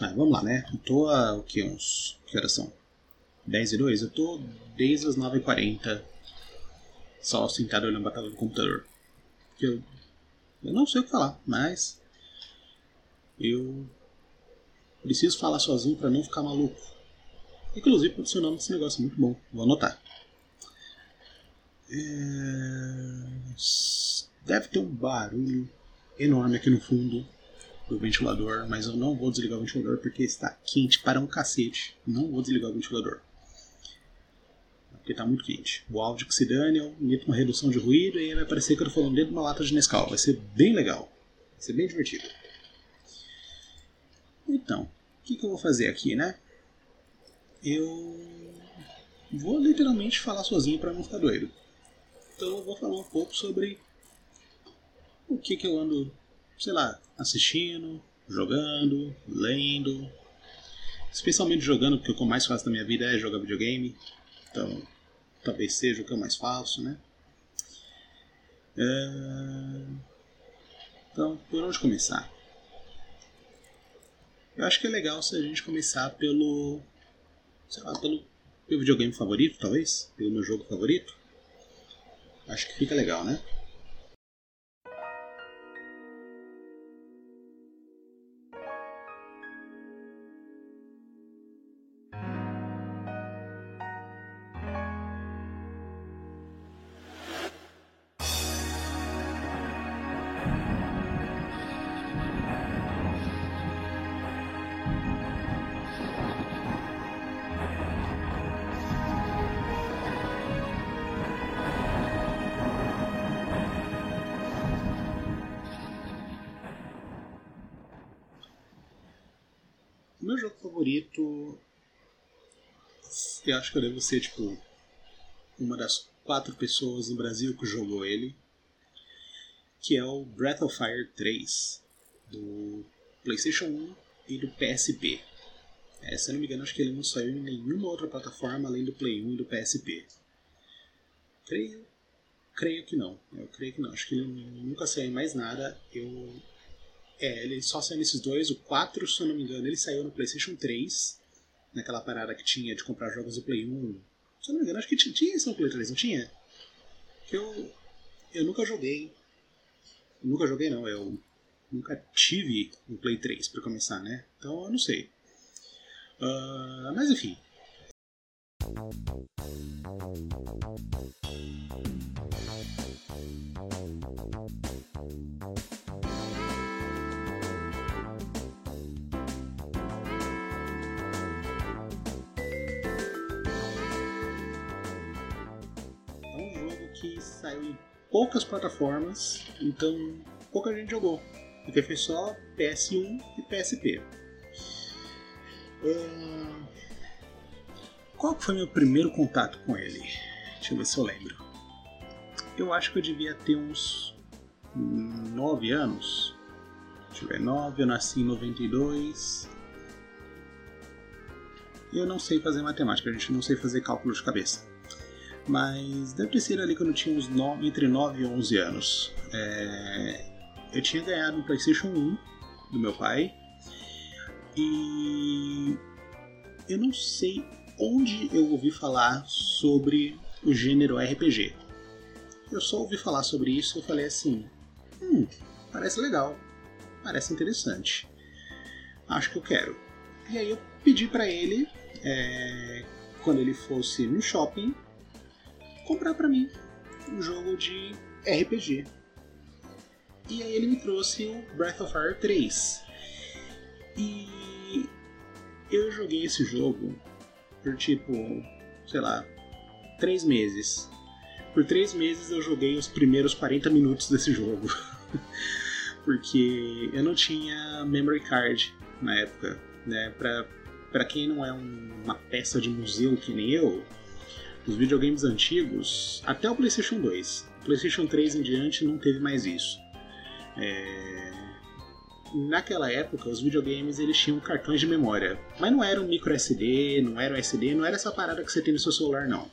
Ah, vamos lá, né? Eu tô há o que? Uns. Que horas são? 10 e 2? Eu tô desde as 9h40 só sentado olhando a tela do computador. Porque eu, eu não sei o que falar, mas. Eu preciso falar sozinho para não ficar maluco. Inclusive, o seu nome desse negócio é muito bom. Vou anotar. É... Deve ter um barulho enorme aqui no fundo do ventilador, mas eu não vou desligar o ventilador porque está quente para um cacete. Não vou desligar o ventilador. Porque está muito quente. O áudio que se dane, eu meto uma redução de ruído e aí vai parecer que eu estou falando dentro de uma lata de Nescau. Vai ser bem legal. Vai ser bem divertido. Então, o que, que eu vou fazer aqui, né? Eu vou literalmente falar sozinho para não ficar doido. Então eu vou falar um pouco sobre o que, que eu ando, sei lá, assistindo, jogando, lendo. Especialmente jogando, porque o que eu mais faço na minha vida é jogar videogame. Então, talvez seja o que eu mais faço, né? É... Então, por onde começar? Eu acho que é legal se a gente começar pelo. sei lá, pelo meu videogame favorito, talvez? Pelo meu jogo favorito. Acho que fica legal, né? Meu jogo favorito. Eu acho que eu devo ser, tipo, uma das quatro pessoas no Brasil que jogou ele. Que é o Breath of Fire 3. Do PlayStation 1 e do PSP. É, se eu não me engano, acho que ele não saiu em nenhuma outra plataforma além do Play 1 e do PSP. Creio, creio que não. Eu creio que não. Acho que ele nunca saiu em mais nada. Eu é, ele só saiu nesses dois. O 4, se eu não me engano, ele saiu no PlayStation 3. Naquela parada que tinha de comprar jogos do Play 1. Se eu não me engano, acho que tinha, isso no Play 3, não tinha? Que eu, eu nunca joguei. Nunca joguei, não. Eu nunca tive um Play 3 para começar, né? Então eu não sei. Uh, mas enfim. Saiu em poucas plataformas, então pouca gente jogou. Porque foi só PS1 e PSP. Uh, qual foi meu primeiro contato com ele? Deixa eu ver se eu lembro. Eu acho que eu devia ter uns 9 anos. Deixa eu ver, 9, eu nasci em 92. Eu não sei fazer matemática, a gente não sei fazer cálculo de cabeça. Mas deve ter sido ali quando eu tinha uns 9, entre 9 e 11 anos. É, eu tinha ganhado um PlayStation 1 do meu pai. E eu não sei onde eu ouvi falar sobre o gênero RPG. Eu só ouvi falar sobre isso e falei assim: hum, parece legal, parece interessante. Acho que eu quero. E aí eu pedi para ele, é, quando ele fosse no shopping, comprar para mim um jogo de RPG. E aí ele me trouxe o Breath of Fire 3. E eu joguei esse jogo por tipo, sei lá, três meses. Por três meses eu joguei os primeiros 40 minutos desse jogo. Porque eu não tinha memory card na época. Né? Pra, pra quem não é um, uma peça de museu que nem eu, os videogames antigos, até o PlayStation 2, PlayStation 3 em diante não teve mais isso. É... Naquela época, os videogames eles tinham cartões de memória, mas não era um micro SD, não era um SD, não era essa parada que você tem no seu celular, não.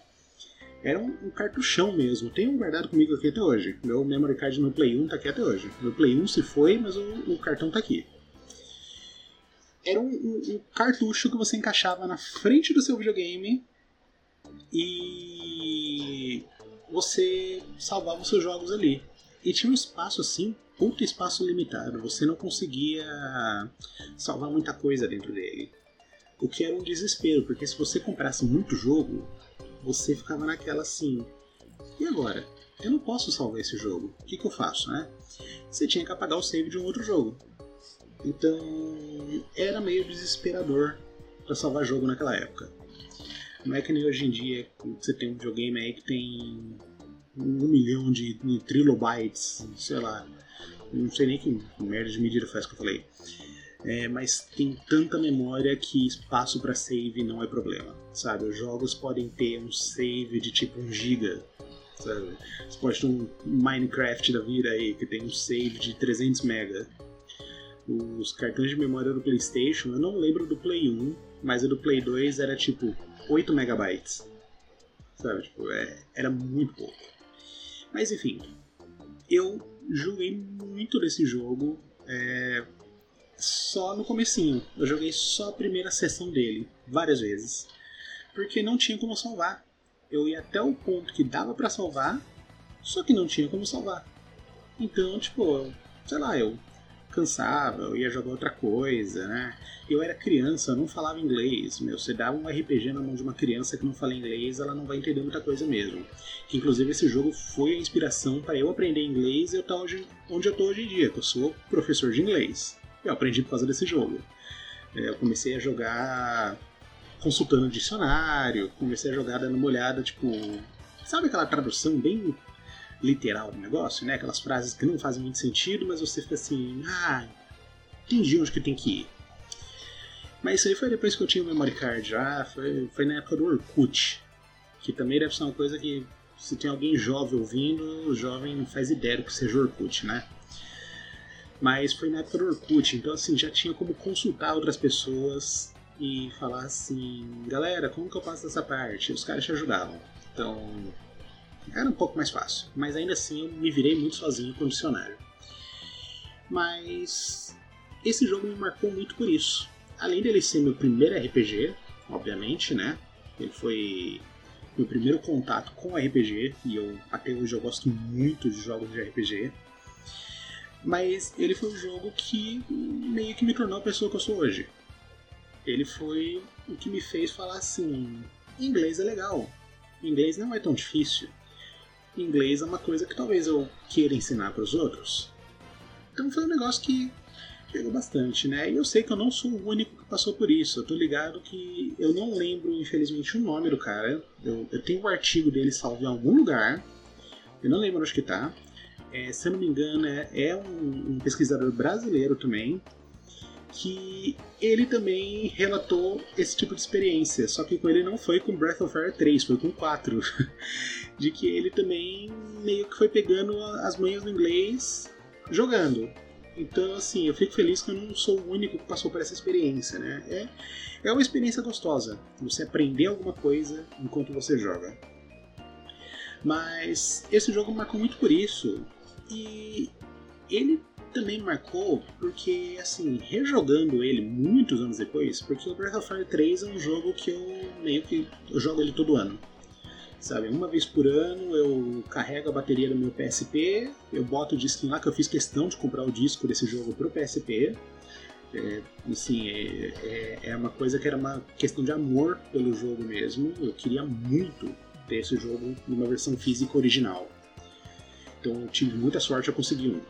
Era um, cartuchão mesmo. Um guardado comigo aqui até hoje. Meu memory card no Play 1 tá aqui até hoje. Meu Play 1 se foi, mas o, o cartão tá aqui. era um, um, um cartucho que você encaixava na frente do seu videogame e você salvava os seus jogos ali. E tinha um espaço assim, puto espaço limitado. Você não conseguia salvar muita coisa dentro dele. O que era um desespero, porque se você comprasse muito jogo, você ficava naquela assim. E agora? Eu não posso salvar esse jogo. O que, que eu faço, né? Você tinha que apagar o save de um outro jogo. Então era meio desesperador para salvar jogo naquela época. Não é que nem hoje em dia você tem um videogame aí que tem um milhão de, de trilobytes, sei lá. Não sei nem que merda de medida faz que eu falei. É, mas tem tanta memória que espaço para save não é problema, sabe? Os jogos podem ter um save de tipo 1 giga, sabe? Você pode ter um Minecraft da vida aí que tem um save de 300 mega. Os cartões de memória do PlayStation, eu não lembro do Play 1, mas o do Play 2 era tipo 8 megabytes. Sabe? Tipo, é, era muito pouco. Mas enfim, eu joguei muito desse jogo é, só no comecinho. Eu joguei só a primeira sessão dele, várias vezes. Porque não tinha como salvar. Eu ia até o ponto que dava para salvar, só que não tinha como salvar. Então, tipo, sei lá, eu cansava, eu ia jogar outra coisa, né? Eu era criança, eu não falava inglês, meu. Você dava um RPG na mão de uma criança que não fala inglês, ela não vai entender muita coisa mesmo. Que inclusive esse jogo foi a inspiração para eu aprender inglês e eu estar onde, eu tô hoje em dia, que eu sou professor de inglês. Eu aprendi por causa desse jogo. É, eu comecei a jogar consultando dicionário, comecei a jogar dando uma olhada, tipo. Sabe aquela tradução bem literal do negócio, né? Aquelas frases que não fazem muito sentido, mas você fica assim, ah, entendi onde que tem que ir. Mas isso aí foi depois que eu tinha o memory card já, foi, foi na época do Orkut, que também deve ser uma coisa que se tem alguém jovem ouvindo, o jovem faz ideia do que seja Orkut, né? Mas foi na época do Orkut, então assim, já tinha como consultar outras pessoas e falar assim, galera, como que eu faço essa parte? Os caras te ajudavam. Então, era um pouco mais fácil. Mas ainda assim eu me virei muito sozinho com o dicionário. Mas esse jogo me marcou muito por isso. Além dele ser meu primeiro RPG, obviamente, né? Ele foi meu primeiro contato com RPG e eu até hoje eu gosto muito de jogos de RPG. Mas ele foi um jogo que meio que me tornou a pessoa que eu sou hoje. Ele foi o que me fez falar assim: inglês é legal, inglês não é tão difícil inglês é uma coisa que talvez eu queira ensinar para os outros. Então foi um negócio que pegou bastante, né? E eu sei que eu não sou o único que passou por isso. Eu tô ligado que eu não lembro, infelizmente, o nome do cara. Eu, eu tenho o um artigo dele salvo em algum lugar. Eu não lembro onde que tá. É, se eu não me engano, é, é um, um pesquisador brasileiro também que ele também relatou esse tipo de experiência, só que com ele não foi com Breath of Fire 3, foi com 4. de que ele também meio que foi pegando as manhas do inglês jogando. Então, assim, eu fico feliz que eu não sou o único que passou por essa experiência, né? É, é uma experiência gostosa, você aprender alguma coisa enquanto você joga. Mas esse jogo marcou muito por isso. E ele também marcou porque, assim, rejogando ele muitos anos depois, porque o Breath of Fire 3 é um jogo que eu meio que eu jogo ele todo ano sabe? Uma vez por ano eu carrego a bateria do meu PSP, eu boto o disco lá, que eu fiz questão de comprar o disco desse jogo pro PSP. É, assim, é, é, é, uma coisa que era uma questão de amor pelo jogo mesmo. Eu queria muito ter esse jogo numa versão física original. Então eu tive muita sorte a conseguir um.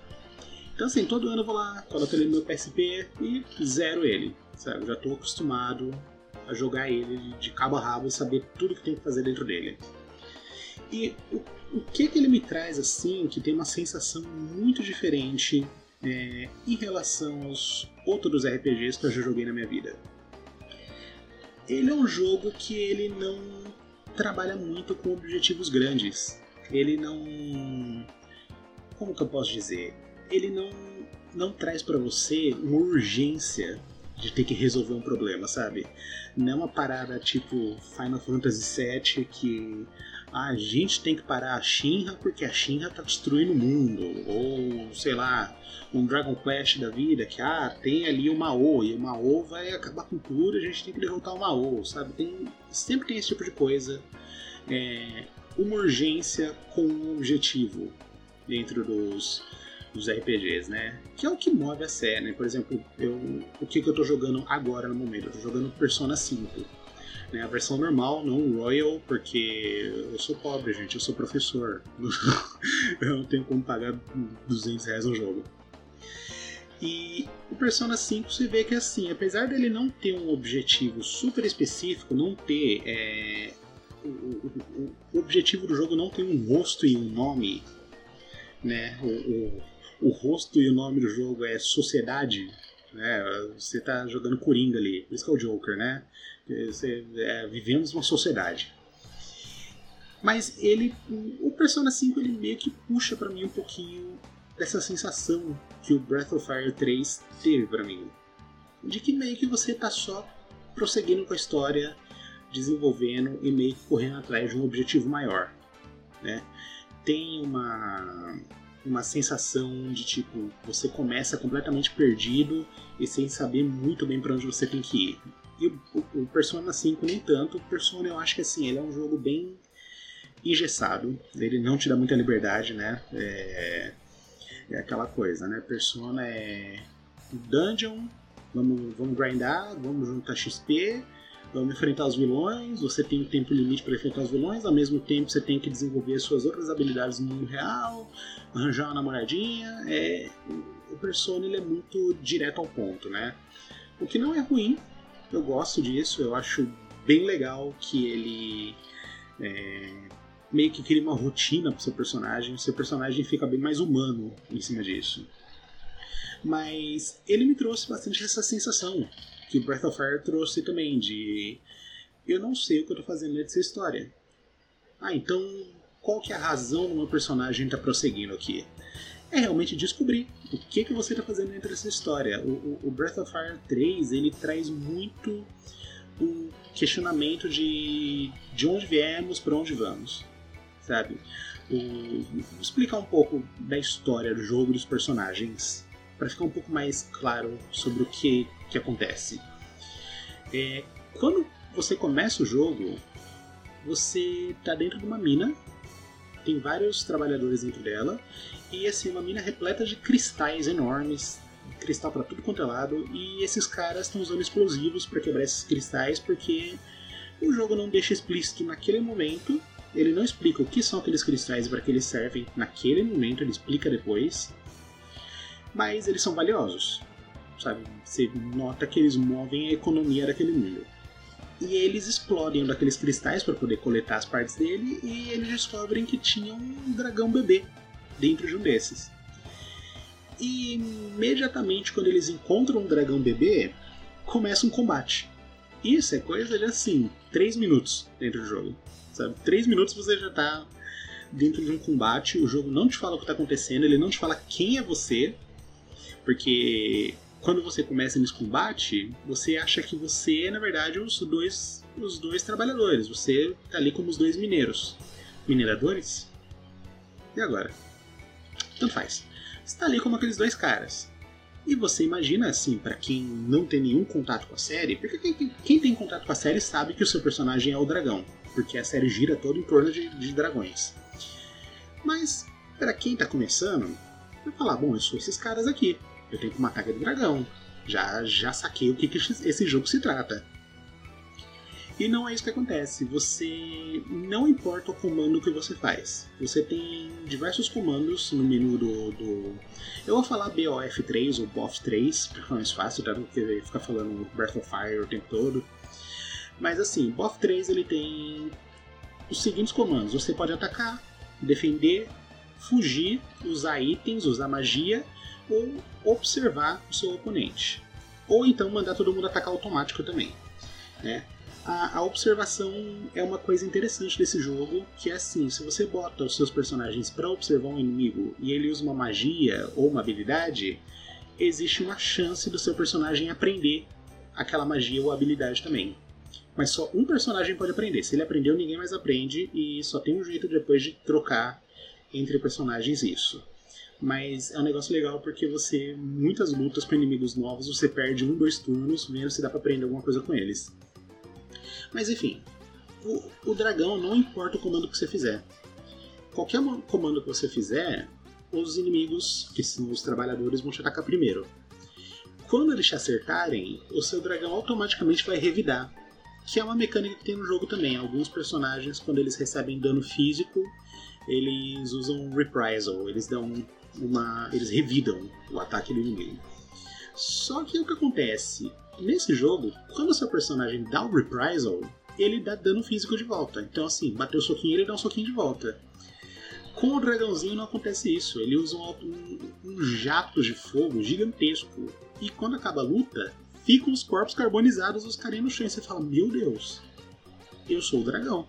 Então assim, todo ano eu vou lá, coloco ele no meu PSP e zero ele. Sabe? Já estou acostumado a jogar ele de cabo a rabo e saber tudo que tem que fazer dentro dele. E o, o que, que ele me traz assim, que tem uma sensação muito diferente é, em relação aos outros RPGs que eu já joguei na minha vida? Ele é um jogo que ele não trabalha muito com objetivos grandes. Ele não. Como que eu posso dizer? Ele não, não traz para você uma urgência de ter que resolver um problema, sabe? Não é uma parada tipo Final Fantasy VII que a gente tem que parar a Shinra porque a Shinra tá destruindo o mundo. Ou, sei lá, um Dragon Quest da vida que, ah, tem ali o Mao e o Mao vai acabar com tudo a gente tem que derrotar o Mao, sabe? Tem, sempre tem esse tipo de coisa. É, uma urgência com um objetivo dentro dos, dos RPGs, né? Que é o que move a série, né? Por exemplo, eu, o que, que eu tô jogando agora no momento? Eu tô jogando Persona 5 né? A versão normal, não Royal, porque eu sou pobre, gente, eu sou professor. eu não tenho como pagar 200 reais no jogo. E o Persona 5 você vê que assim, apesar dele não ter um objetivo super específico, não ter. É, o, o, o, objetivo do jogo não tem um rosto e um nome, né? O, o, rosto e o nome do jogo é Sociedade, né? Você tá jogando Coringa ali, por isso que é o Joker, né? Você, é, vivemos uma sociedade. Mas ele, o Persona 5 ele meio que puxa para mim um pouquinho dessa sensação que o Breath of Fire 3 teve para mim, de que meio que você tá só prosseguindo com a história, desenvolvendo e meio que correndo atrás de um objetivo maior, né? Tem uma uma sensação de tipo você começa completamente perdido e sem saber muito bem para onde você tem que ir. E o, Persona 5 nem tanto. O Persona eu acho que assim, ele é um jogo bem engessado. Ele não te dá muita liberdade, né? É, é aquela coisa, né? Persona é dungeon, vamos, vamos grindar, vamos juntar XP, vamos enfrentar os vilões, você tem um tempo limite para enfrentar os vilões, ao mesmo tempo você tem que desenvolver suas outras habilidades no mundo real, arranjar uma namoradinha. É, o Persona ele é muito direto ao ponto, né? O que não é ruim, eu gosto disso, eu acho bem legal que ele é, meio que cria uma rotina pro seu personagem, o seu personagem fica bem mais humano em cima disso. Mas ele me trouxe bastante essa sensação que o Breath of Fire trouxe também, de eu não sei o que eu tô fazendo nessa história. Ah, então qual que é a razão do meu personagem estar tá prosseguindo aqui? é realmente descobrir o que, que você está fazendo dentro dessa história. O, o, o, Breath of Fire 3 ele traz muito o questionamento de de onde viemos, para onde vamos, sabe? O, explicar um pouco da história do jogo dos personagens para ficar um pouco mais claro sobre o que, que acontece. É, quando você começa o jogo, você está dentro de uma mina, tem vários trabalhadores dentro dela e assim, uma mina repleta de cristais enormes, cristal para tudo quanto é lado, e esses caras estão usando explosivos para quebrar esses cristais porque o jogo não deixa explícito naquele momento. Ele não explica o que são aqueles cristais e para que eles servem naquele momento, ele explica depois. Mas eles são valiosos, sabe? Você nota que eles movem a economia daquele mundo. E eles explodem um daqueles cristais para poder coletar as partes dele e eles descobrem que tinha um dragão bebê dentro de um desses. E imediatamente quando eles encontram um dragão bebê, começa um combate. Isso é coisa de assim, 3 minutos dentro do jogo. Sabe? 3 minutos você já tá dentro de um combate, o jogo não te fala o que está acontecendo, ele não te fala quem é você, porque quando você começa nesse combate, você acha que você é, na verdade, os dois, os dois trabalhadores, você tá ali como os dois mineiros. Mineradores? E agora? Tanto faz. Você tá ali como aqueles dois caras. E você imagina, assim, para quem não tem nenhum contato com a série, porque quem, quem, tem contato com a série sabe que o seu personagem é o dragão, porque a série gira todo em torno de, de dragões. Mas, para quem tá começando, vai falar: bom, eu sou esses caras aqui, eu tenho que matar aquele dragão. Já, já saquei o que, que esse jogo se trata. E não é isso que acontece. Você não importa o comando que você faz. Você tem diversos comandos no menu do. do... Eu vou falar BOF3 ou BOF3, porque é mais fácil, tá? Do que ficar falando Breath of Fire o tempo todo. Mas assim, BOF3 ele tem os seguintes comandos: você pode atacar, defender, fugir, usar itens, usar magia ou observar o seu oponente. Ou então mandar todo mundo atacar automático também. Né? a, a, observação é uma coisa interessante desse jogo, que é assim, se você bota os seus personagens para observar um inimigo e ele usa uma magia ou uma habilidade, existe uma chance do seu personagem aprender aquela magia ou habilidade também. Mas só um personagem pode aprender. Se ele aprendeu, ninguém mais aprende e só tem um jeito depois de trocar entre personagens isso. Mas é um negócio legal porque você, muitas lutas com inimigos novos, você perde um, dois turnos vendo se dá pra aprender alguma coisa com eles. Mas enfim, o, o dragão não importa o comando que você fizer. Qualquer comando que você fizer, os inimigos, que são os trabalhadores, vão te atacar primeiro. Quando eles te acertarem, o seu dragão automaticamente vai revidar, que é uma mecânica que tem no jogo também. Alguns personagens, quando eles recebem dano físico, eles usam reprisal, eles dão uma, eles revidam o ataque do inimigo. Só que o que acontece nesse jogo, quando o seu personagem dá o reprisal, ele dá dano físico de volta. Então assim, bateu o soquinho, ele dá um soquinho de volta. Com o dragãozinho não acontece isso. Ele usa um, um, um jato de fogo gigantesco. E quando acaba a luta, ficam os corpos carbonizados, os carinhos no chão. E você fala: Meu Deus, eu sou o dragão.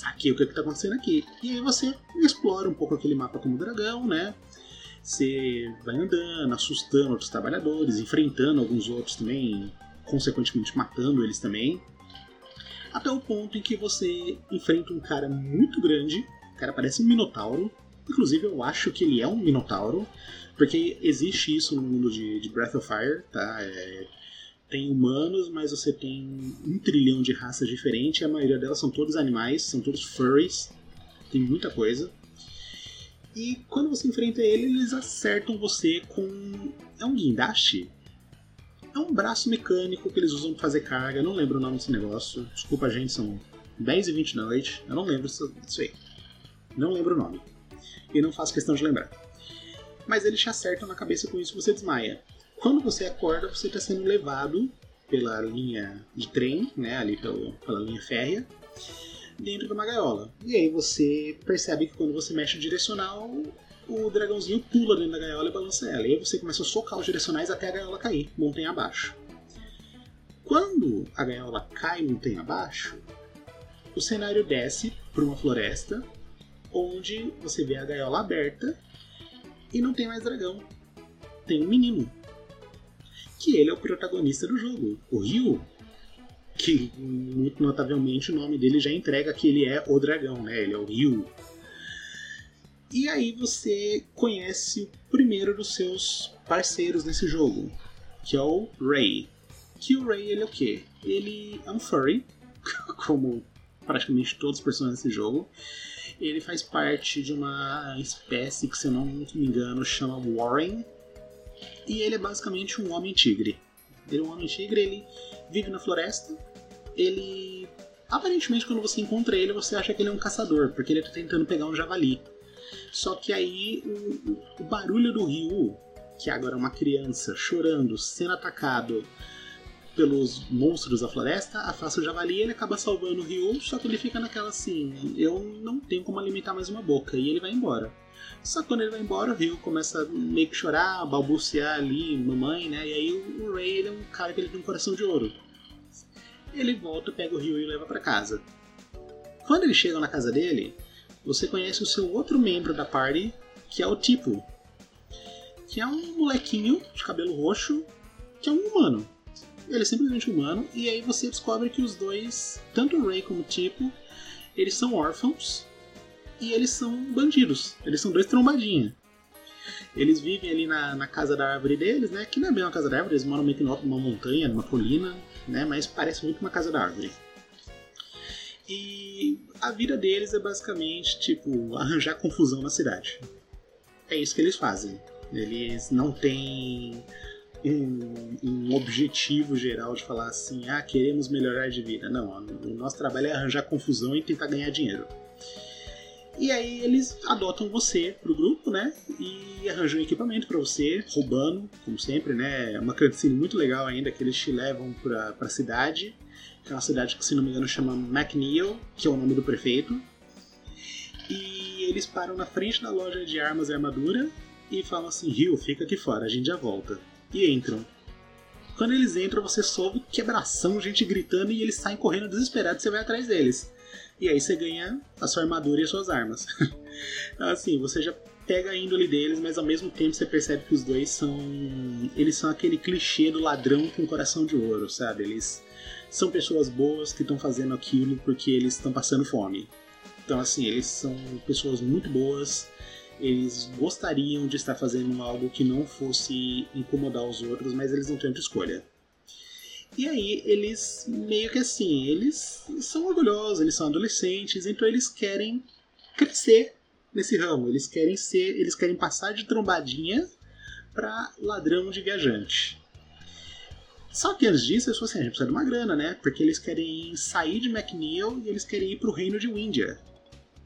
Saquei o que, é está acontecendo aqui. E aí você explora um pouco aquele mapa como dragão, né? Você vai andando, assustando outros trabalhadores, enfrentando alguns outros também, consequentemente matando eles também. Até o ponto em que você enfrenta um cara muito grande, o cara parece um minotauro. Inclusive eu acho que ele é um minotauro, porque existe isso no mundo de, de Breath of Fire, tá? É, tem humanos, mas você tem um trilhão de raças diferentes, a maioria delas são todos animais, são todos furries, tem muita coisa. E quando você enfrenta ele, eles acertam você com. É um guindaste? É um braço mecânico que eles usam para fazer carga, não lembro o nome desse negócio. Desculpa, gente, são 10 e 20 da noite, eu não lembro disso aí. Não lembro o nome. E não faço questão de lembrar. Mas eles te acertam na cabeça com isso você desmaia. Quando você acorda, você está sendo levado pela linha de trem, né, ali pela, pela linha férrea, dentro de uma gaiola. E aí você percebe que quando você mexe o direcional, o dragãozinho pula dentro da gaiola e balança ela. E aí você começa a socar os direcionais até a gaiola cair, montanha abaixo. Quando a gaiola cai montanha abaixo, o cenário desce para uma floresta, onde você vê a gaiola aberta e não tem mais dragão. Tem um menino que ele é o protagonista do jogo, o Ryu. Que, muito notavelmente, o nome dele já entrega que ele é o dragão, né? Ele é o Ryu. E aí você conhece o primeiro dos seus parceiros nesse jogo, que é o Ray. Que o Ray, ele é o quê? Ele é um furry, como praticamente todos os personagens desse jogo. Ele faz parte de uma espécie que, se eu não me engano, chama Warren, e ele é basicamente um homem-tigre. Ele é um homem-tigre, ele vive na floresta. Ele. Aparentemente, quando você encontra ele, você acha que ele é um caçador, porque ele está tentando pegar um javali. Só que aí o, o barulho do rio, que agora é uma criança chorando, sendo atacado pelos monstros da floresta, afasta o javali e ele acaba salvando o Ryu, só que ele fica naquela assim, eu não tenho como alimentar mais uma boca, e ele vai embora. Só que quando ele vai embora, o Ryu começa a meio que chorar, balbuciar ali, mamãe, né? E aí o Ray ele é um cara que ele tem um coração de ouro. Ele volta, pega o Ryu e leva para casa. Quando eles chegam na casa dele, você conhece o seu outro membro da party, que é o Tipo. Que é um molequinho de cabelo roxo, que é um humano. Ele é simplesmente humano, e aí você descobre que os dois, tanto o Ray como o Tipo, eles são órfãos e eles são bandidos. Eles são dois trombadinha. Eles vivem ali na, na casa da árvore deles, né? Que não é bem uma casa da árvore, eles moram meio que numa montanha, numa colina, né? Mas parece muito uma casa da árvore. E a vida deles é basicamente, tipo, arranjar confusão na cidade. É isso que eles fazem. Eles não têm um, um, objetivo geral de falar assim, ah, queremos melhorar de vida. Não, o nosso trabalho é arranjar confusão e tentar ganhar dinheiro. E aí eles adotam você pro grupo, né? E arranjam equipamento para você, roubando, como sempre, né? É uma cutscene muito legal ainda que eles te levam pra, pra cidade, que é uma cidade que, se não me engano, chama McNeil, que é o nome do prefeito. E eles param na frente da loja de armas e armadura e falam assim: Rio, fica aqui fora, a gente já volta. E entram. Quando eles entram, você soube quebração, gente gritando e eles saem correndo desesperados e você vai atrás deles. E aí você ganha a sua armadura e as suas armas. assim, você já pega a índole deles, mas ao mesmo tempo você percebe que os dois são. Eles são aquele clichê do ladrão com coração de ouro, sabe? Eles são pessoas boas que estão fazendo aquilo porque eles estão passando fome. Então, assim, eles são pessoas muito boas, eles gostariam de estar fazendo algo que não fosse incomodar os outros, mas eles não têm outra escolha. E aí eles meio que assim, eles são orgulhosos, eles são adolescentes, então eles querem crescer nesse ramo. Eles querem ser, eles querem passar de trombadinha para ladrão de viajante. Só que antes disso, eles falaram assim, a gente precisa de uma grana, né? Porque eles querem sair de McNeil e eles querem ir pro reino de Windia,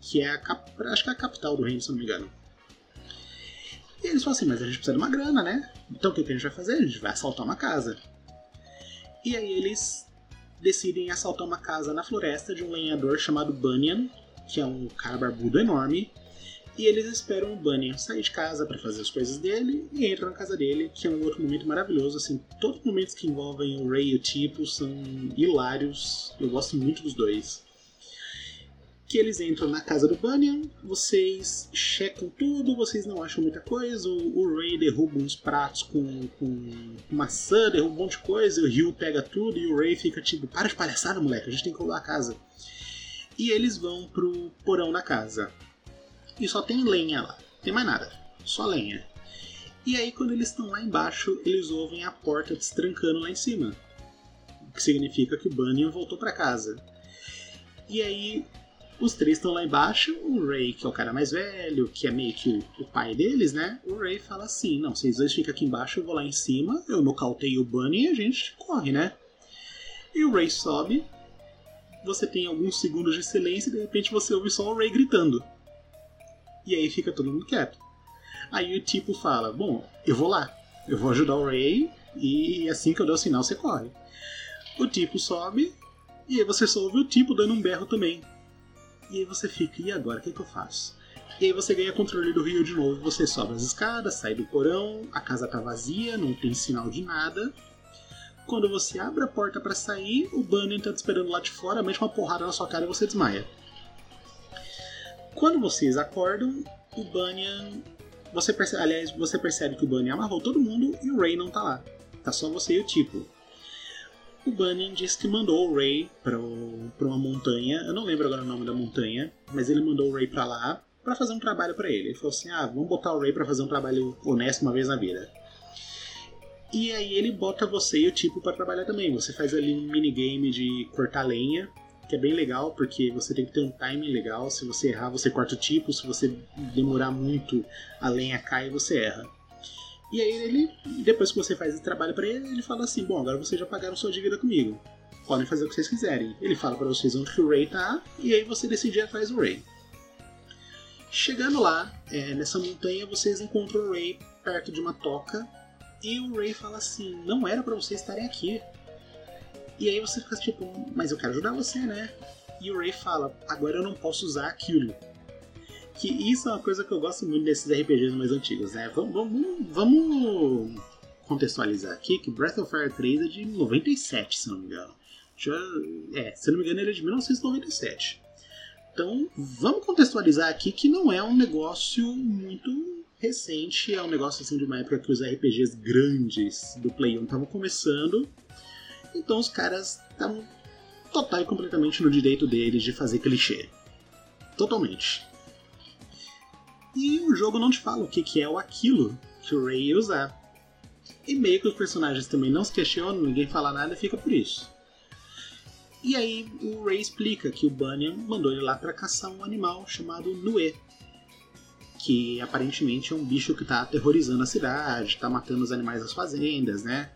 que é a acho que é a capital do reino, se não me engano. E eles falam assim, mas a gente precisa de uma grana, né? Então o que a gente vai fazer? A gente vai assaltar uma casa. E aí eles decidem assaltar uma casa na floresta de um lenhador chamado Bunyan, que é um cara barbudo enorme, e eles esperam o Bunny sair de casa para fazer as coisas dele e entram na casa dele, que é um outro momento maravilhoso. Assim, todos os momentos que envolvem o Ray e o Tipo são hilários. Eu gosto muito dos dois. Que eles entram na casa do Bunyan, vocês checam tudo, vocês não acham muita coisa. O, o Ray derruba uns pratos com, com maçã, derruba um monte de coisa. O Rio pega tudo e o Ray fica tipo: Para de palhaçada, moleque, a gente tem que roubar a casa. E eles vão pro porão da casa e só tem lenha lá. Tem mais nada, só lenha. E aí, quando eles estão lá embaixo, eles ouvem a porta destrancando lá em cima. O que significa que o Bunny voltou para casa. E aí, os três estão lá embaixo. O Ray, que é o cara mais velho, que é meio que o, pai deles, né? O Ray fala assim: Não, vocês dois ficam aqui embaixo, eu vou lá em cima, eu nocauteio o Bunny e a gente corre, né? E o Ray sobe. Você tem alguns segundos de silêncio e de repente você ouve só o Ray gritando. E aí fica todo mundo quieto. Aí o tipo fala: Bom, eu vou lá, eu vou ajudar o Ray e assim que eu der o sinal você corre. O tipo sobe e aí você só ouve o tipo dando um berro também. E aí você fica: E agora? O que, que eu faço? E aí você ganha controle do rio de novo, você sobe as escadas, sai do porão, a casa tá vazia, não tem sinal de nada. Quando você abre a porta para sair, o Bunny tá te esperando lá de fora, mete uma porrada na sua cara e você desmaia. Quando vocês acordam, o Bunyan. Você percebe, aliás, você percebe que o Bunyan amarrou todo mundo e o Ray não tá lá. Tá só você e o tipo. O Bunyan disse que mandou o Ray pra uma montanha. Eu não lembro agora o nome da montanha, mas ele mandou o Ray pra lá para fazer um trabalho para ele. Ele falou assim: ah, vamos botar o Ray para fazer um trabalho honesto uma vez na vida. E aí ele bota você e o tipo para trabalhar também. Você faz ali um minigame de cortar lenha que é bem legal, porque você tem que ter um timing legal. Se você errar, você corta o tipo, se você demorar muito, a lenha cai e você erra. E aí ele, depois que você faz esse trabalho para ele, ele fala assim: Bom, agora vocês já pagaram sua dívida comigo. Podem fazer o que vocês quiserem. Ele fala para vocês onde o Ray tá, e aí você decide atrás do Ray. Chegando lá, é, nessa montanha, vocês encontram o Ray perto de uma toca, e o Ray fala assim: Não era para vocês estarem aqui. E aí você fica tipo, mas eu quero ajudar você, né? E o Ray fala, agora eu não posso usar aquilo. Que isso é uma coisa que eu gosto muito desses RPGs mais antigos, né? Vamos, vamos, vamos contextualizar aqui que Breath of Fire 3 é de 97, se não me engano. Já, é, se não me engano ele é de 1997. Então, vamos contextualizar aqui que não é um negócio muito recente, é um negócio assim de uma época que os RPGs grandes do Play 1 estavam começando então os caras estavam total e completamente no direito deles de fazer clichê. Totalmente. E o jogo não te fala o que, que é o aquilo que o Ray ia usar. E meio que os personagens também não se questionam, ninguém fala nada, fica por isso. E aí o Ray explica que o Bunyan mandou ele lá para caçar um animal chamado Nue, que aparentemente é um bicho que está aterrorizando a cidade, está matando os animais das fazendas, né?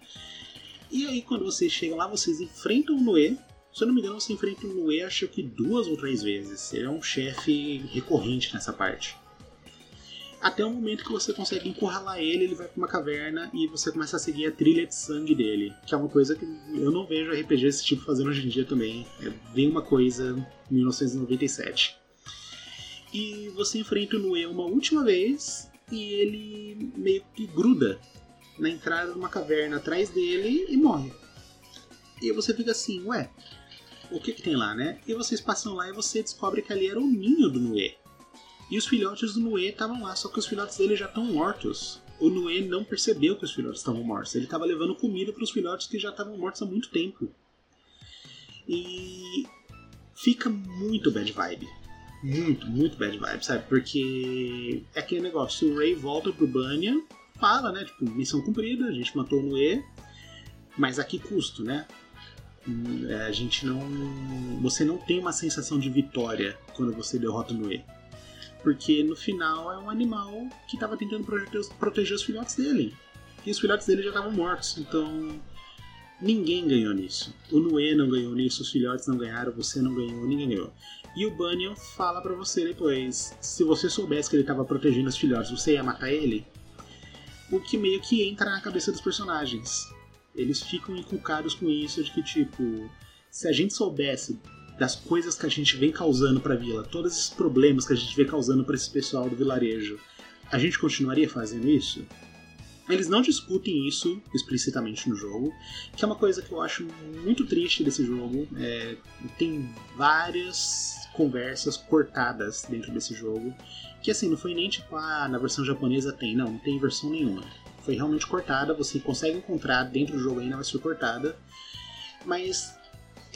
E aí, quando vocês chegam lá, vocês enfrentam o Noé. Se eu não me engano, você enfrenta o Noé acho que duas ou três vezes. Ele é um chefe recorrente nessa parte. Até o momento que você consegue encurralar ele, ele vai para uma caverna e você começa a seguir a trilha de sangue dele. Que é uma coisa que eu não vejo RPG desse tipo fazendo hoje em dia também. É bem uma coisa 1997. E você enfrenta o Noé uma última vez e ele meio que gruda na entrada de uma caverna atrás dele e morre. E você fica assim, ué, o que que tem lá, né? E vocês passam lá e você descobre que ali era o ninho do Nue. E os filhotes do Nue estavam lá, só que os filhotes dele já estão mortos. O Nue não percebeu que os filhotes estavam mortos. Ele estava levando comida para os filhotes que já estavam mortos há muito tempo. E fica muito bad vibe. Muito, muito bad vibe, sabe? Porque é aquele negócio, o Ray volta pro Banyan, fala, né? Tipo, missão cumprida, a gente matou o Nue, mas a que custo, né? Hum, é, a gente não. Você não tem uma sensação de vitória quando você derrota o Nue. Porque no final é um animal que estava tentando proteger, proteger os filhotes dele. E os filhotes dele já estavam mortos. Então ninguém ganhou nisso. O Nue não ganhou nisso, os filhotes não ganharam, você não ganhou, ninguém ganhou. E o Bunyan fala para você depois: se você soubesse que ele estava protegendo os filhotes, você ia matar ele? O que meio que entra na cabeça dos personagens. Eles ficam inculcados com isso de que, tipo, se a gente soubesse das coisas que a gente vem causando para a vila, todos esses problemas que a gente vem causando para esse pessoal do vilarejo, a gente continuaria fazendo isso? Eles não discutem isso explicitamente no jogo, que é uma coisa que eu acho muito triste desse jogo. É, tem várias conversas cortadas dentro desse jogo, que assim, não foi nem tipo, ah, na versão japonesa tem, não, não tem versão nenhuma. Foi realmente cortada, você consegue encontrar dentro do jogo ainda, mas foi cortada. Mas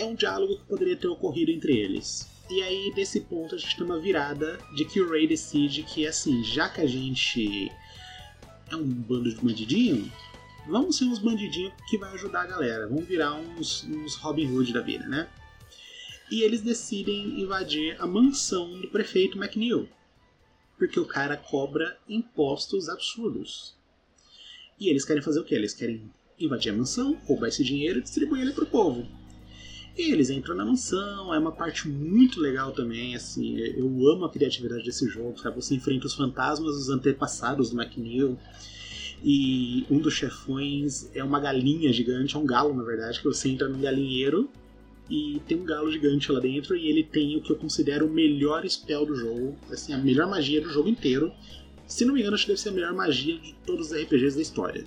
é um diálogo que poderia ter ocorrido entre eles. E aí, desse ponto, a gente tem uma virada de que o Ray decide que, assim, já que a gente é um bando de bandidinho, vamos ser uns bandidinhos que vai ajudar a galera. Vamos virar uns, uns Robin Hood da vida, né? E eles decidem invadir a mansão do prefeito McNeil. Porque o cara cobra impostos absurdos. E eles querem fazer o quê? Eles querem invadir a mansão, roubar esse dinheiro e distribuir ele pro povo. E eles entram na mansão, é uma parte muito legal também, assim, eu amo a criatividade desse jogo? Você enfrenta os fantasmas dos antepassados do McNeil, e um dos chefões é uma galinha gigante, é um galo na verdade, que você entra num galinheiro e tem um galo gigante lá dentro e ele tem o que eu considero o melhor spell do jogo, assim, a melhor magia do jogo inteiro. Se não me engano, acho que deve ser a melhor magia de todos os RPGs da história,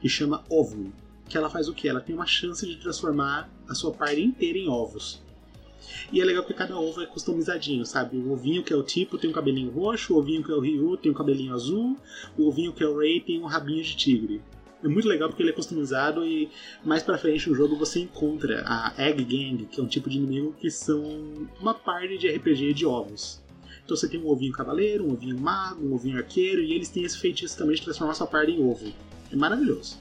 que chama Ovo que ela faz o que? Ela tem uma chance de transformar a sua party inteira em ovos. E é legal que cada ovo é customizadinho, sabe? O ovinho que é o tipo tem um cabelinho roxo, o ovinho que é o Ryu tem um cabelinho azul, o ovinho que é o Ray tem um rabinho de tigre. É muito legal porque ele é customizado e mais pra frente no jogo você encontra a Egg Gang, que é um tipo de inimigo que são uma party de RPG de ovos. Então você tem um ovinho cavaleiro, um ovinho mago, um ovinho arqueiro, e eles têm esse feitiço também de transformar sua party em ovo. É maravilhoso.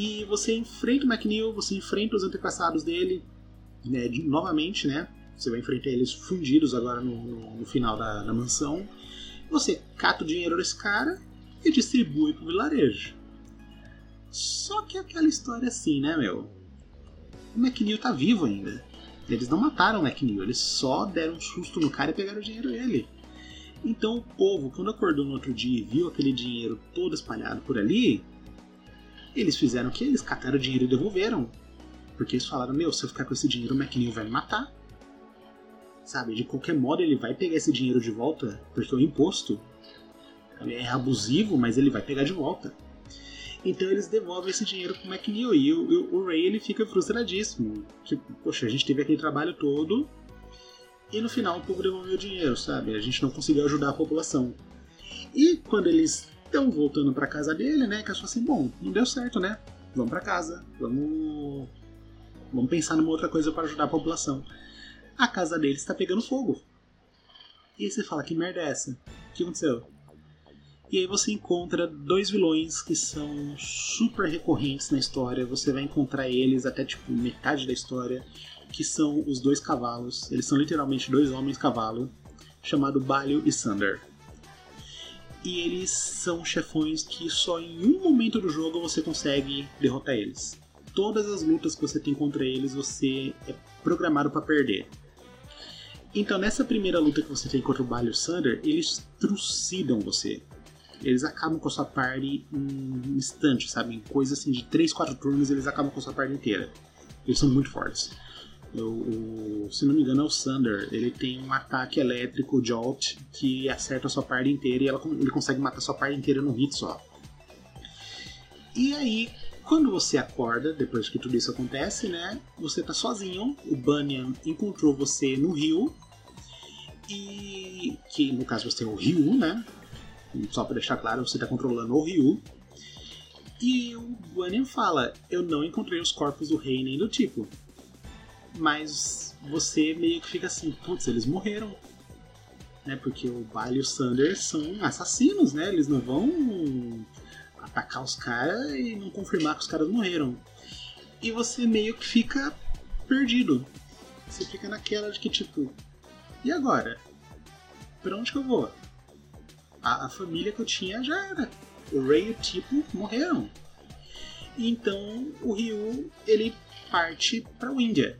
E você enfrenta o McNeil, você enfrenta os antepassados dele, né, de, novamente, né? Você vai enfrentar eles fundidos agora no, no, no final da, da, mansão. Você cata o dinheiro desse cara e distribui pro vilarejo. Só que é aquela história assim, né, meu? O McNeil tá vivo ainda. Eles não mataram o McNeil, eles só deram um susto no cara e pegaram o dinheiro dele. Então o povo, quando acordou no outro dia e viu aquele dinheiro todo espalhado por ali, eles fizeram o que? Eles cataram o dinheiro e devolveram. Porque eles falaram, meu, se eu ficar com esse dinheiro, o McNeil vai me matar. Sabe, de qualquer modo ele vai pegar esse dinheiro de volta, porque o imposto é abusivo, mas ele vai pegar de volta. Então eles devolvem esse dinheiro pro McNeil e o, o Ray ele fica frustradíssimo. Tipo, poxa, a gente teve aquele trabalho todo e no final o povo devolveu o dinheiro, sabe? A gente não conseguiu ajudar a população. E quando eles então, voltando para casa dele, né, que achou assim, bom, não deu certo, né? Vamos para casa, vamos vamos pensar numa outra coisa para ajudar a população. A casa dele está pegando fogo. E aí você fala, que merda é essa? O que aconteceu? E aí você encontra dois vilões que são super recorrentes na história. Você vai encontrar eles até tipo metade da história, que são os dois cavalos. Eles são literalmente dois homens cavalo, chamado Balio e Sander e eles são chefões que só em um momento do jogo você consegue derrotar eles. Todas as lutas que você tem contra eles você é programado para perder. Então nessa primeira luta que você tem contra o Balor Sunder, eles trucidam você. Eles acabam com a sua party em um instante, sabe? Em coisa assim de 3, 4 turnos eles acabam com a sua party inteira. Eles são muito fortes. O, o, se não me engano é o Sander, ele tem um ataque elétrico Jolt que acerta a sua parte inteira e ela, ele consegue matar a sua parte inteira num hit só. E aí, quando você acorda, depois que tudo isso acontece, né? Você tá sozinho, o Bunyan encontrou você no rio E que no caso você tem o Ryu, né? Só pra deixar claro, você tá controlando o Ryu. E o Guanin fala: Eu não encontrei os corpos do rei nem do tipo. Mas você meio que fica assim: Putz, eles morreram. Né? Porque o Bale e o Sander são assassinos, né? Eles não vão atacar os caras e não confirmar que os caras morreram. E você meio que fica perdido. Você fica naquela de que, tipo, e agora? Pra onde que eu vou? A, a família que eu tinha já era. O Ray e o Tipo morreram. Então o Ryu ele parte para o Índia.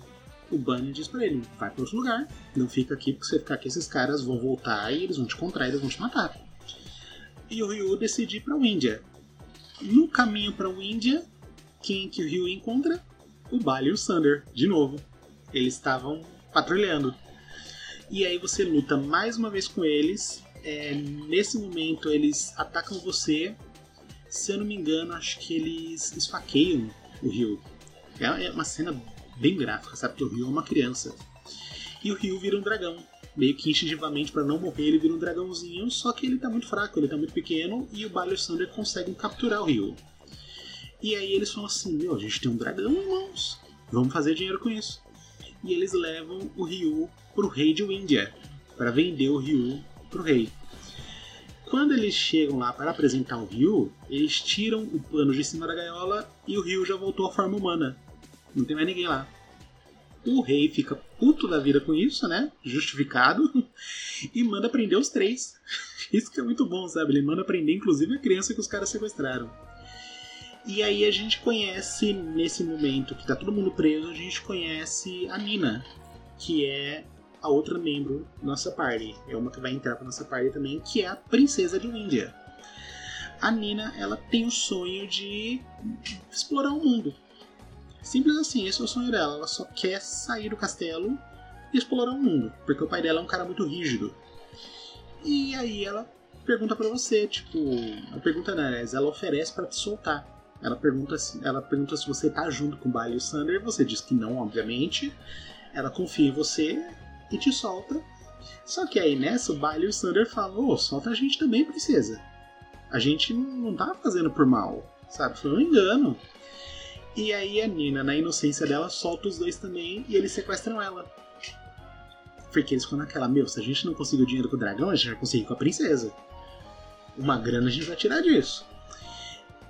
O Bunny diz para ele: vai para outro lugar, não fica aqui porque se você ficar aqui esses caras vão voltar e eles vão te encontrar eles vão te matar. E o Ryu decide ir para o Índia. No caminho para o Índia, quem que o Ryu encontra? O Bali e o Sander, de novo. Eles estavam patrulhando. E aí você luta mais uma vez com eles. É, nesse momento eles atacam você. Se eu não me engano, acho que eles esfaqueiam o Ryu. É, é uma cena bem gráfica, sabe? Que o Ryu é uma criança. E o Ryu vira um dragão. Meio que instintivamente, para não morrer, ele vira um dragãozinho. Só que ele tá muito fraco, ele tá muito pequeno. E o Bali e o Sander conseguem capturar o Ryu. E aí eles falam assim: Meu, a gente tem um dragão, irmãos. Vamos fazer dinheiro com isso. E eles levam o Ryu pro rei de Windia para vender o Ryu pro rei. Quando eles chegam lá para apresentar o Ryu, eles tiram o pano de cima da gaiola e o Ryu já voltou à forma humana. Não tem mais ninguém lá. O rei fica puto da vida com isso, né? Justificado. E manda prender os três. Isso que é muito bom, sabe? Ele manda prender inclusive a criança que os caras sequestraram. E aí a gente conhece, nesse momento que tá todo mundo preso, a gente conhece a Nina, que é a outra membro da nossa party. É uma que vai entrar pra nossa party também, que é a princesa de Índia. A Nina, ela tem o sonho de explorar o mundo. Simples assim, esse é o sonho dela. Ela só quer sair do castelo e explorar o mundo, porque o pai dela é um cara muito rígido. E aí ela pergunta para você, tipo, a pergunta não, ela oferece para te soltar. Ela pergunta, se, ela pergunta se você tá junto com o Baile e o Sander, você diz que não, obviamente. Ela confia em você e te solta. Só que aí nessa, o Baile e o Sander falam: Ô, solta a gente também, princesa. A gente não tá fazendo por mal, sabe? Foi um engano. E aí a Nina, na inocência dela, solta os dois também e eles sequestram ela. Porque eles ficam naquela: Meu, se a gente não conseguiu dinheiro com o dragão, a gente vai conseguir com a princesa. Uma grana a gente vai tirar disso.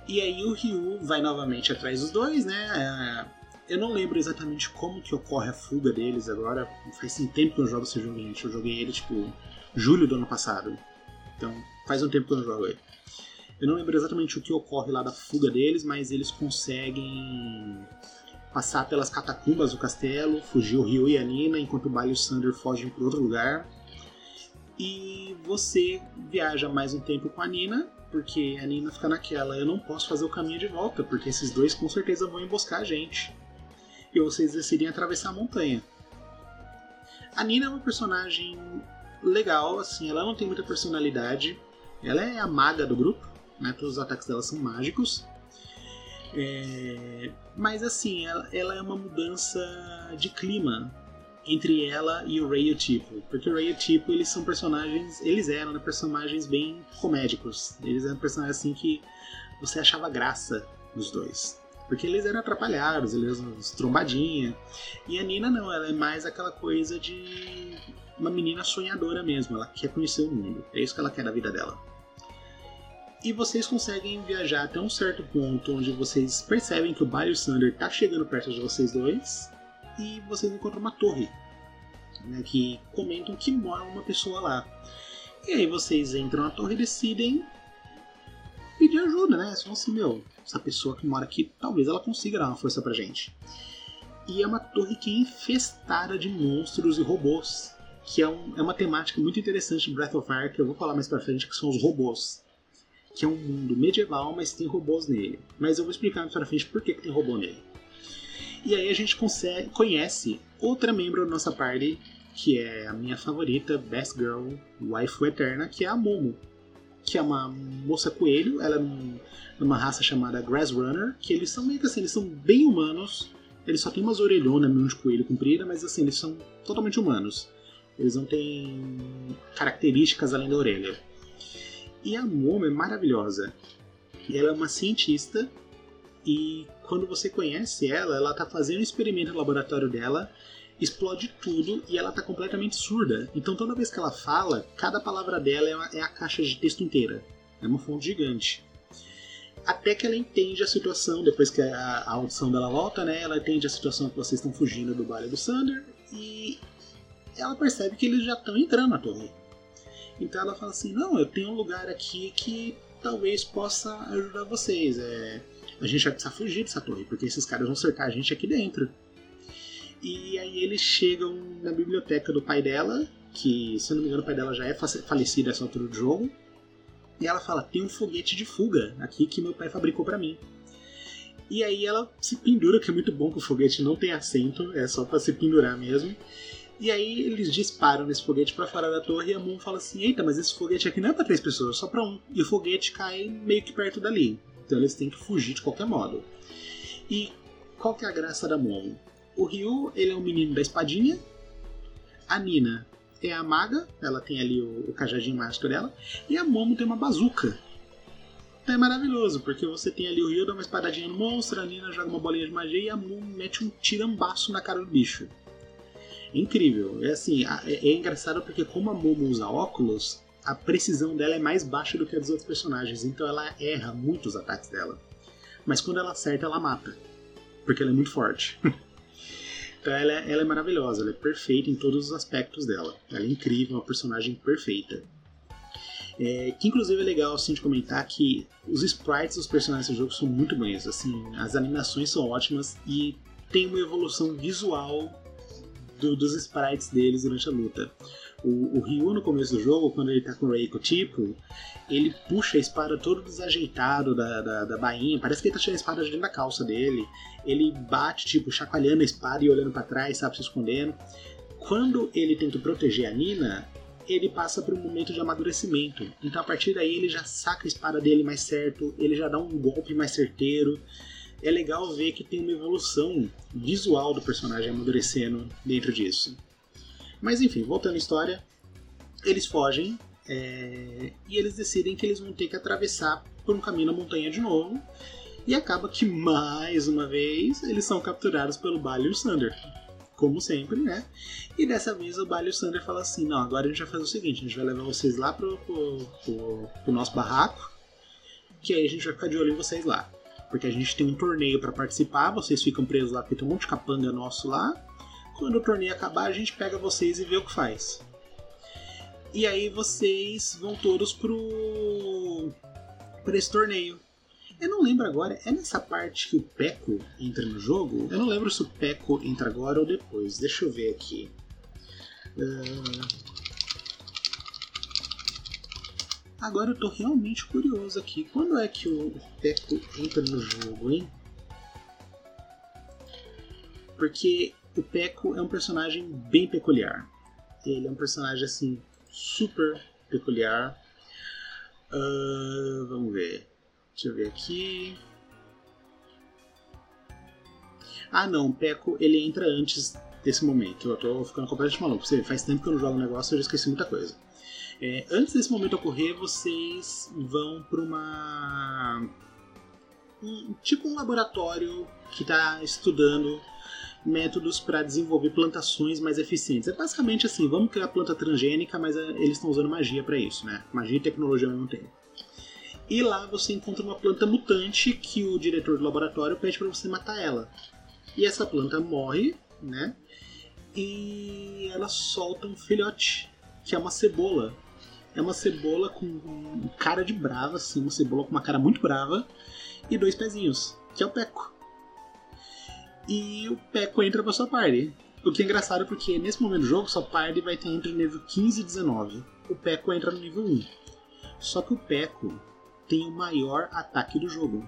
E aí o Ryu vai novamente atrás dos dois, né? É, eu não lembro exatamente como que ocorre a fuga deles agora. Faz um tempo que eu jogo esse jogo, gente. Eu joguei ele, tipo, julho do ano passado. Então, faz um tempo que eu não jogo ele. Eu não lembro exatamente o que ocorre lá da fuga deles, mas eles conseguem passar pelas catacumbas do castelo, fugir o Ryu e a Nina, enquanto o Baile e o Sander fogem para outro lugar. E você viaja mais um tempo com a Nina, porque a Nina fica naquela, eu não posso fazer o caminho de volta, porque esses dois com certeza vão emboscar a gente e vocês decidem atravessar a montanha. A Nina é uma personagem legal, assim, ela não tem muita personalidade. Ela é a maga do grupo, né? Todos os ataques dela são mágicos. É... Mas assim, ela, ela, é uma mudança de clima entre ela e o Ray e o Tipo. Porque o Ray e o Tipo, eles são personagens. Eles eram né, personagens bem comédicos. Eles eram personagens assim que você achava graça nos dois. Porque eles eram atrapalhados, eles eram trombadinha. E a Nina não, ela é mais aquela coisa de uma menina sonhadora mesmo, ela quer conhecer o mundo. É isso que ela quer da vida dela. E vocês conseguem viajar até um certo ponto onde vocês percebem que o Barry Sander está chegando perto de vocês dois e vocês encontram uma torre né, que comentam que mora uma pessoa lá. E aí vocês entram na torre e decidem pedir ajuda, né? Vão assim, meu, essa pessoa que mora aqui, talvez ela consiga dar uma força pra gente. E é uma torre que é infestada de monstros e robôs, que é, um, é uma temática muito interessante em Breath of Fire, que eu vou falar mais pra frente, que são os robôs. Que é um mundo medieval, mas tem robôs nele. Mas eu vou explicar mais pra frente por que, que tem robô nele. E aí a gente consegue, conhece outra membro da nossa party, que é a minha favorita, Best Girl, Waifu Eterna, que é a Momo que é uma moça coelho, ela é numa raça chamada Grass Runner, que eles são meio que assim, eles são bem humanos, eles só têm umas orelhonas mesmo de coelho comprida, mas assim, eles são totalmente humanos. Eles não têm características além da orelha. E a Momo é maravilhosa. Ela é uma cientista e quando você conhece ela, ela tá fazendo um experimento no laboratório dela, explode tudo e ela tá completamente surda. Então toda vez que ela fala, cada palavra dela é, uma, é a caixa de texto inteira. É uma fonte gigante. Até que ela entende a situação, depois que a, a audição dela volta, né? Ela entende a situação que vocês estão fugindo do baile do Sander e ela percebe que eles já estão entrando na torre. Então ela fala assim: Não, eu tenho um lugar aqui que talvez possa ajudar vocês. É, a gente vai precisar fugir dessa torre, porque esses caras vão cercar a gente aqui dentro. E aí eles chegam na biblioteca do pai dela, que se eu não me engano o pai dela já é falecido nessa altura do jogo. E ela fala: tem um foguete de fuga aqui que meu pai fabricou para mim. E aí ela se pendura, que é muito bom que o foguete não tem assento, é só para se pendurar mesmo. E aí eles disparam nesse foguete para fora da torre e a Moon fala assim: Eita, mas esse foguete aqui não é pra três pessoas, é só pra um. E o foguete cai meio que perto dali. Então eles têm que fugir de qualquer modo. E qual que é a graça da Momo? O Ryu, ele é um menino da espadinha. A Nina é a maga, ela tem ali o, o cajadinho mágico dela. E a Momo tem uma bazuca. Então é maravilhoso, porque você tem ali o Ryu dá uma espadadinha no monstro, a Nina joga uma bolinha de magia e a Momo mete um tirambaço na cara do bicho. É incrível. É assim, é, é engraçado porque como a Momo usa óculos, a precisão dela é mais baixa do que a dos outros personagens, então ela erra muito os ataques dela. Mas quando ela acerta, ela mata, porque ela é muito forte. então ela é, ela é, maravilhosa, ela é perfeita em todos os aspectos dela. Ela é incrível, uma personagem perfeita. É, que inclusive é legal assim, de comentar que os sprites dos personagens do jogo são muito bons. Assim, as animações são ótimas e tem uma evolução visual do, dos sprites deles durante a luta. O, o, Ryu, no começo do jogo, quando ele tá com o Reiko tipo, ele puxa a espada todo desajeitado da, da, da bainha, parece que ele tá tirando a espada de dentro da calça dele. Ele bate, tipo, chacoalhando a espada e olhando para trás, sabe, se escondendo. Quando ele tenta proteger a Nina, ele passa por um momento de amadurecimento. Então a partir daí ele já saca a espada dele mais certo, ele já dá um golpe mais certeiro. É legal ver que tem uma evolução visual do personagem amadurecendo dentro disso. Mas enfim, voltando à história, eles fogem é, e eles decidem que eles vão ter que atravessar por um caminho na montanha de novo. E acaba que mais uma vez eles são capturados pelo Balio Sander. Como sempre, né? E dessa vez o Balio Sander fala assim: não, agora a gente vai fazer o seguinte: a gente vai levar vocês lá pro, pro, pro, pro nosso barraco, que aí a gente vai ficar de olho em vocês lá. Porque a gente tem um torneio para participar, vocês ficam presos lá porque tem um monte de capanga nosso lá. Quando o torneio acabar, a gente pega vocês e vê o que faz. E aí vocês vão todos pro. para esse torneio. Eu não lembro agora, é nessa parte que o Peco entra no jogo? Eu não lembro se o Peco entra agora ou depois. Deixa eu ver aqui. Uh... Agora eu tô realmente curioso aqui. Quando é que o Peco entra no jogo, hein? Porque o Peco é um personagem bem peculiar. Ele é um personagem assim super peculiar. Uh, vamos ver. Deixa eu ver aqui. Ah não, o Peco ele entra antes desse momento. Eu tô ficando completamente maluco. Você faz tempo que eu não jogo o negócio, eu já esqueci muita coisa. É, antes desse momento ocorrer, vocês vão para uma um, tipo um laboratório que está estudando métodos para desenvolver plantações mais eficientes. É basicamente assim, vamos criar planta transgênica, mas é, eles estão usando magia para isso, né? Magia e tecnologia ao mesmo tempo. E lá você encontra uma planta mutante que o diretor do laboratório pede para você matar ela. E essa planta morre, né? E ela solta um filhote, que é uma cebola. É uma cebola com cara de brava, assim, uma cebola com uma cara muito brava e dois pezinhos, que é o Peco e o Peco entra pra sua party. O que é engraçado porque nesse momento do jogo sua party vai ter entre o nível 15 e 19. O Peco entra no nível 1. Só que o Peco tem o maior ataque do jogo.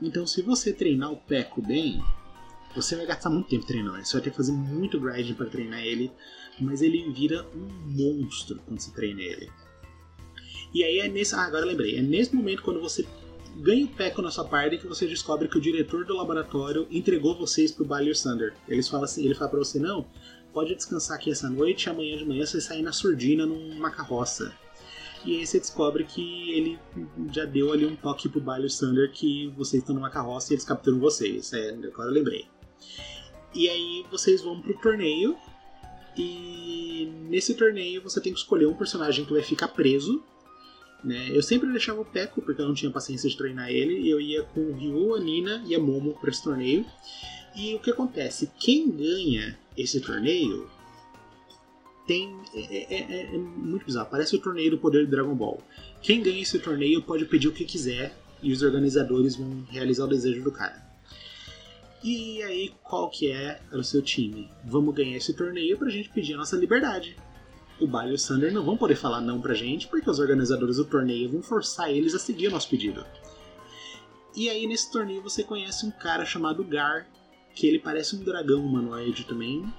Então se você treinar o Peco bem, você vai gastar muito tempo treinando. Você vai ter que fazer muito grinding para treinar ele, mas ele vira um monstro quando você treina ele. E aí é nesse. Ah, agora lembrei. É nesse momento quando você ganha o Peco na sua parte que você descobre que o diretor do laboratório entregou vocês pro Ballier Thunder. Eles falam assim, ele fala pra você, não, pode descansar aqui essa noite amanhã de manhã você sair na surdina numa carroça. E aí você descobre que ele já deu ali um toque pro Ballier Thunder que vocês estão numa carroça e eles capturam vocês. É, agora eu lembrei. E aí vocês vão pro torneio e nesse torneio você tem que escolher um personagem que vai ficar preso né? Eu sempre deixava o Peco, porque eu não tinha paciência de treinar ele, e eu ia com o Ryu, a Nina e a Momo para esse torneio. E o que acontece? Quem ganha esse torneio tem. É, é, é, é, muito bizarro, parece o torneio do poder do Dragon Ball. Quem ganha esse torneio pode pedir o que quiser e os organizadores vão realizar o desejo do cara. E aí, qual que é o seu time? Vamos ganhar esse torneio pra gente pedir a nossa liberdade o Baile e o Sander não vão poder falar não pra gente, porque os organizadores do torneio vão forçar eles a seguir o nosso pedido. E aí nesse torneio você conhece um cara chamado Gar, que ele parece um dragão humanoide também.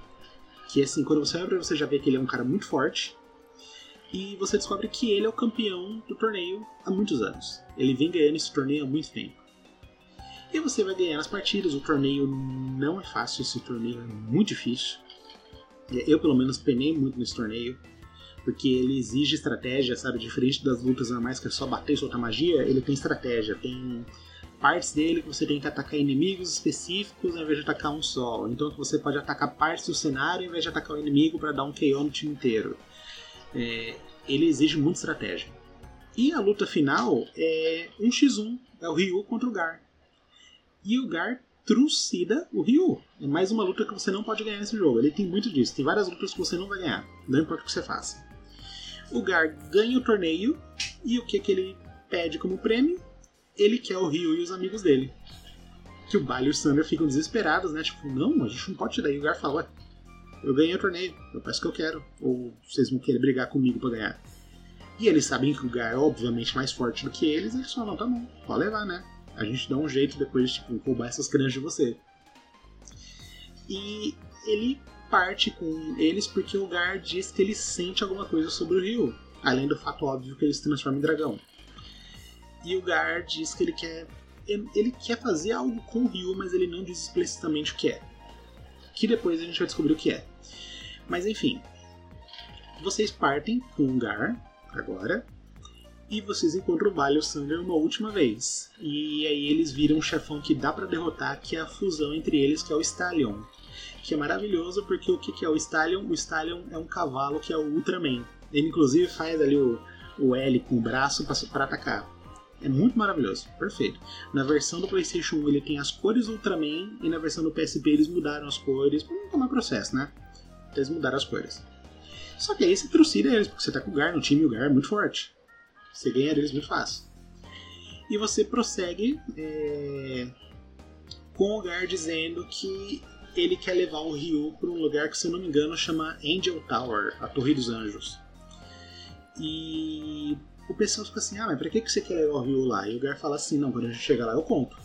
Que assim, quando você olha você já vê que ele é um cara muito forte. E você descobre que ele é o campeão do torneio há muitos anos. Ele vem ganhando esse torneio há muito tempo. E você vai ganhar as partidas. O torneio não é fácil, esse torneio é muito difícil. Eu, pelo menos, penei muito nesse torneio porque ele exige estratégia, sabe? Diferente das lutas normais que é só bater e soltar magia, ele tem estratégia, tem partes dele que você tem que atacar inimigos específicos ao invés de atacar um só. Então você pode atacar partes do cenário ao invés de atacar o inimigo para dar um KO no time inteiro. É, ele exige muita estratégia. E a luta final é um x1, é o Ryu contra o Gar. E o Gar trucida o Ryu. É mais uma luta que você não pode ganhar nesse jogo. Ele tem muito disso. Tem várias lutas que você não vai ganhar, não importa o que você faça. O Gar ganha o torneio e o que, que ele pede como prêmio? Ele quer o Ryu e os amigos dele. Que o Bali e o Sander ficam desesperados, né? Tipo, não, a gente não pode te dar. E o Gar fala, ué, eu ganhei o torneio, eu peço que eu quero. Ou vocês vão querer brigar comigo para ganhar. E eles sabem que o Gar é obviamente mais forte do que eles, eles falam, não, tá bom, pode levar, né? A gente dá um jeito depois de tipo, roubar essas crianças de você. E ele parte com eles porque o Gar diz que ele sente alguma coisa sobre o Ryu, além do fato óbvio que ele se transforma em dragão. E o Gar diz que ele quer ele quer fazer algo com o Ryu, mas ele não diz explicitamente o que é. Que depois a gente vai descobrir o que é. Mas enfim, vocês partem com o Gar agora e vocês encontram o Vale uma última vez. E aí eles viram um chefão que dá para derrotar, que é a fusão entre eles, que é o Stallion que é maravilhoso porque o que, que é o Stallion? O Stallion é um cavalo que é o Ultraman. Ele inclusive faz ali o, o L com o braço para atacar. É muito maravilhoso, perfeito. Na versão do PlayStation 1 ele tem as cores Ultraman e na versão do PSP eles mudaram as cores para não tomar processo, né? Eles mudaram as cores. Só que aí você trucida eles, porque você tá com o Gar no time e o Gar é muito forte. Você ganha deles muito fácil. E você prossegue é, com o Gar dizendo que ele quer levar o Ryu para um lugar que, se eu não me engano, chama Angel Tower, a Torre dos Anjos. E o pessoal fica assim: ah, mas pra que você quer levar o Ryu lá? E o Gar fala assim: não, quando a gente chegar lá eu conto.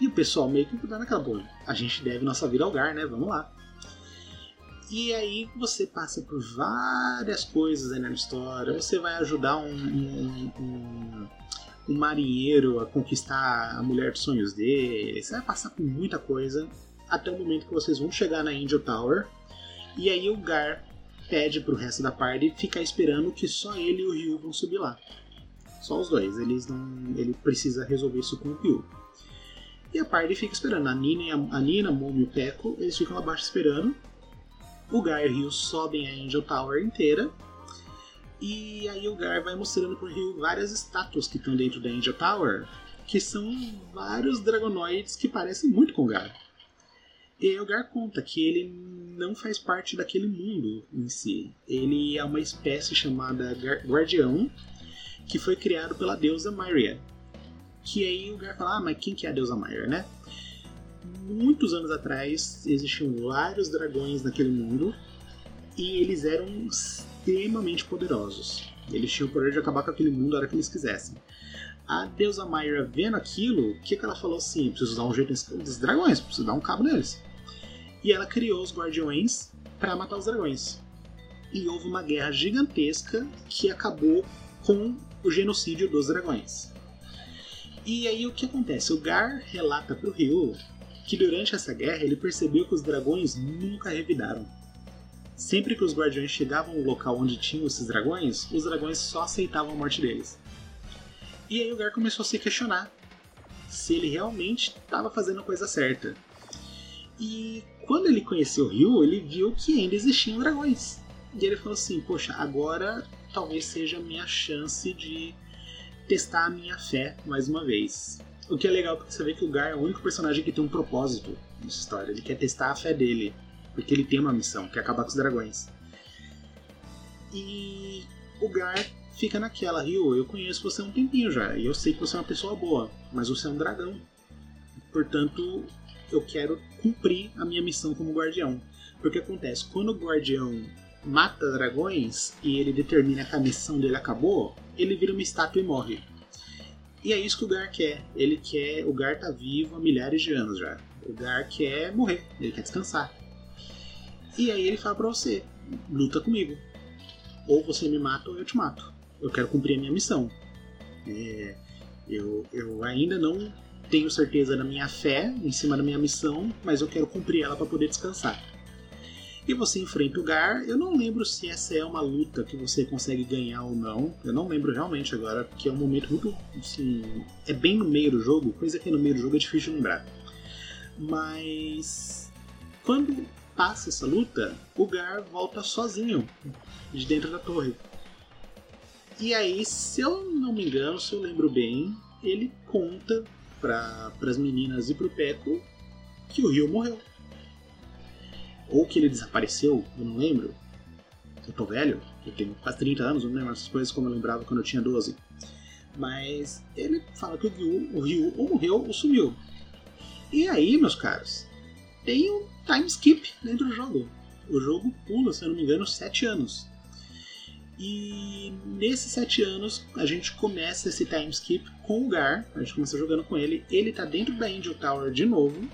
E o pessoal meio que dá naquela boa. A gente deve nossa vida ao Gar, né? Vamos lá. E aí você passa por várias coisas aí na história. Você vai ajudar um, um, um, um marinheiro a conquistar a mulher dos sonhos dele. Você vai passar por muita coisa até o momento que vocês vão chegar na Angel Tower. E aí o Gar pede pro resto da party ficar esperando que só ele e o Ryu vão subir lá. Só os dois, eles não, ele precisa resolver isso com o Ryu. E a party fica esperando. A Nina, a, a Nina, Momo e o Peko, eles ficam lá abaixo esperando. O Gar e o Ryu sobem a Angel Tower inteira. E aí o Gar vai mostrando pro Ryu várias estátuas que estão dentro da Angel Tower, que são vários Dragonoids que parecem muito com o Gar. E Elgar conta que ele não faz parte daquele mundo em si. Ele é uma espécie chamada Guardião, que foi criado pela deusa Myria. Que aí o Gar fala, ah, mas quem que é a deusa Myria, né? Muitos anos atrás existiam vários dragões naquele mundo e eles eram extremamente poderosos. Eles tinham o poder de acabar com aquele mundo a hora que eles quisessem. A deusa Myra vendo aquilo, o que, que ela falou assim? Preciso dar um jeito nesses dragões, preciso dar um cabo neles e ela criou os Guardiões para matar os dragões. E houve uma guerra gigantesca que acabou com o genocídio dos dragões. E aí o que acontece? O Gar relata pro Ryu que durante essa guerra ele percebeu que os dragões nunca revidaram. Sempre que os guardiões chegavam no local onde tinham esses dragões, os dragões só aceitavam a morte deles. E aí o Gar começou a se questionar se ele realmente estava fazendo a coisa certa. E quando ele conheceu o Ryu, ele viu que ainda existiam dragões. E ele falou assim: Poxa, agora talvez seja a minha chance de testar a minha fé mais uma vez. O que é legal porque você vê que o Gar é o único personagem que tem um propósito nessa história. Ele quer testar a fé dele, porque ele tem uma missão, que é acabar com os dragões. E o Gar fica naquela, Ryu, eu conheço você há um tempinho já, e eu sei que você é uma pessoa boa, mas você é um dragão. Portanto, eu quero cumprir a minha missão como guardião. Porque acontece, quando o guardião mata dragões e ele determina que a missão dele acabou, ele vira uma estátua e morre. E é isso que o Gar quer. Ele quer. O Gar tá vivo há milhares de anos já. O Gar quer morrer, ele quer descansar. E aí ele fala pra você: luta comigo. Ou você me mata ou eu te mato. Eu quero cumprir a minha missão. É, eu, eu ainda não tenho certeza da minha fé em cima da minha missão, mas eu quero cumprir ela para poder descansar. E você enfrenta o Gar. Eu não lembro se essa é uma luta que você consegue ganhar ou não. Eu não lembro realmente agora, porque é um momento muito. Assim, é bem no meio do jogo, coisa que no meio do jogo é difícil lembrar. Mas. Quando passa essa luta, o Gar volta sozinho de dentro da torre. E aí, se eu não me engano, se eu lembro bem, ele conta para as meninas e pro Peco que o Rio morreu. Ou que ele desapareceu, eu não lembro. Eu tô velho, eu tenho quase 30 anos, não lembro essas coisas como eu lembrava quando eu tinha 12. Mas ele fala que o Ryu, o Ryu ou morreu ou sumiu. E aí, meus caros, tem um time skip dentro do jogo. O jogo pula, se eu não me engano, 7 anos. E nesses 7 anos a gente começa esse time skip com o Gar, a gente começa jogando com ele. Ele tá dentro da Angel Tower de novo,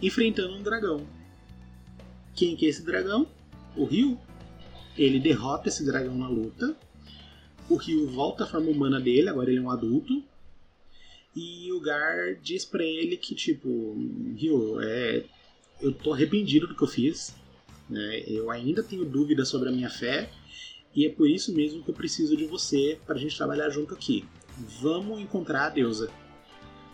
enfrentando um dragão. Quem que é esse dragão? O Ryu. Ele derrota esse dragão na luta. O Ryu volta à forma humana dele, agora ele é um adulto. E o Gar diz para ele que, tipo, Ryu, é, eu tô arrependido do que eu fiz. Né? Eu ainda tenho dúvidas sobre a minha fé. E é por isso mesmo que eu preciso de você para a gente trabalhar junto aqui. Vamos encontrar a deusa.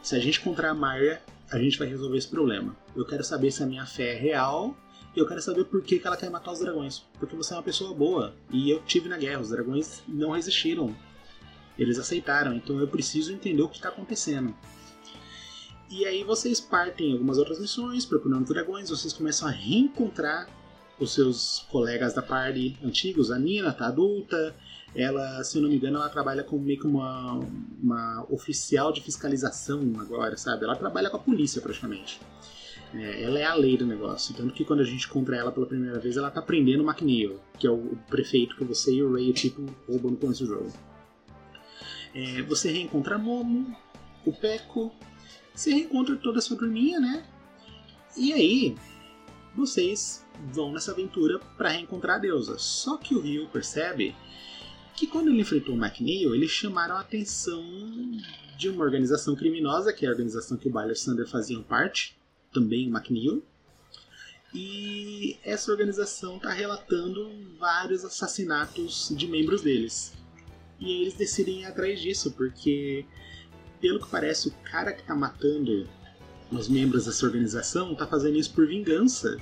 Se a gente encontrar a Maia, a gente vai resolver esse problema. Eu quero saber se a minha fé é real e eu quero saber por que, que ela quer matar os dragões. Porque você é uma pessoa boa. E eu tive na guerra, os dragões não resistiram. Eles aceitaram, então eu preciso entender o que está acontecendo. E aí vocês partem algumas outras missões, procurando dragões, vocês começam a reencontrar os seus colegas da party antigos. A Nina tá adulta, ela, se eu não me engano, ela trabalha como meio que uma, uma oficial de fiscalização agora, sabe? Ela trabalha com a polícia praticamente. É, ela é a lei do negócio. Tanto que quando a gente encontra ela pela primeira vez, ela tá prendendo o McNeil, que é o prefeito que você e o Ray, tipo, roubam no começo do jogo. É, você reencontra Momo, o Peco, você reencontra toda a sua turminha, né? E aí, vocês vão nessa aventura para reencontrar a deusa. Só que o Ryu percebe que quando ele enfrentou o McNeil, eles chamaram a atenção de uma organização criminosa, que é a organização que o Bayer Sander fazia parte, também o McNeil. E essa organização está relatando vários assassinatos de membros deles. E eles decidem ir atrás disso, porque, pelo que parece, o cara que está matando os membros dessa organização está fazendo isso por vingança.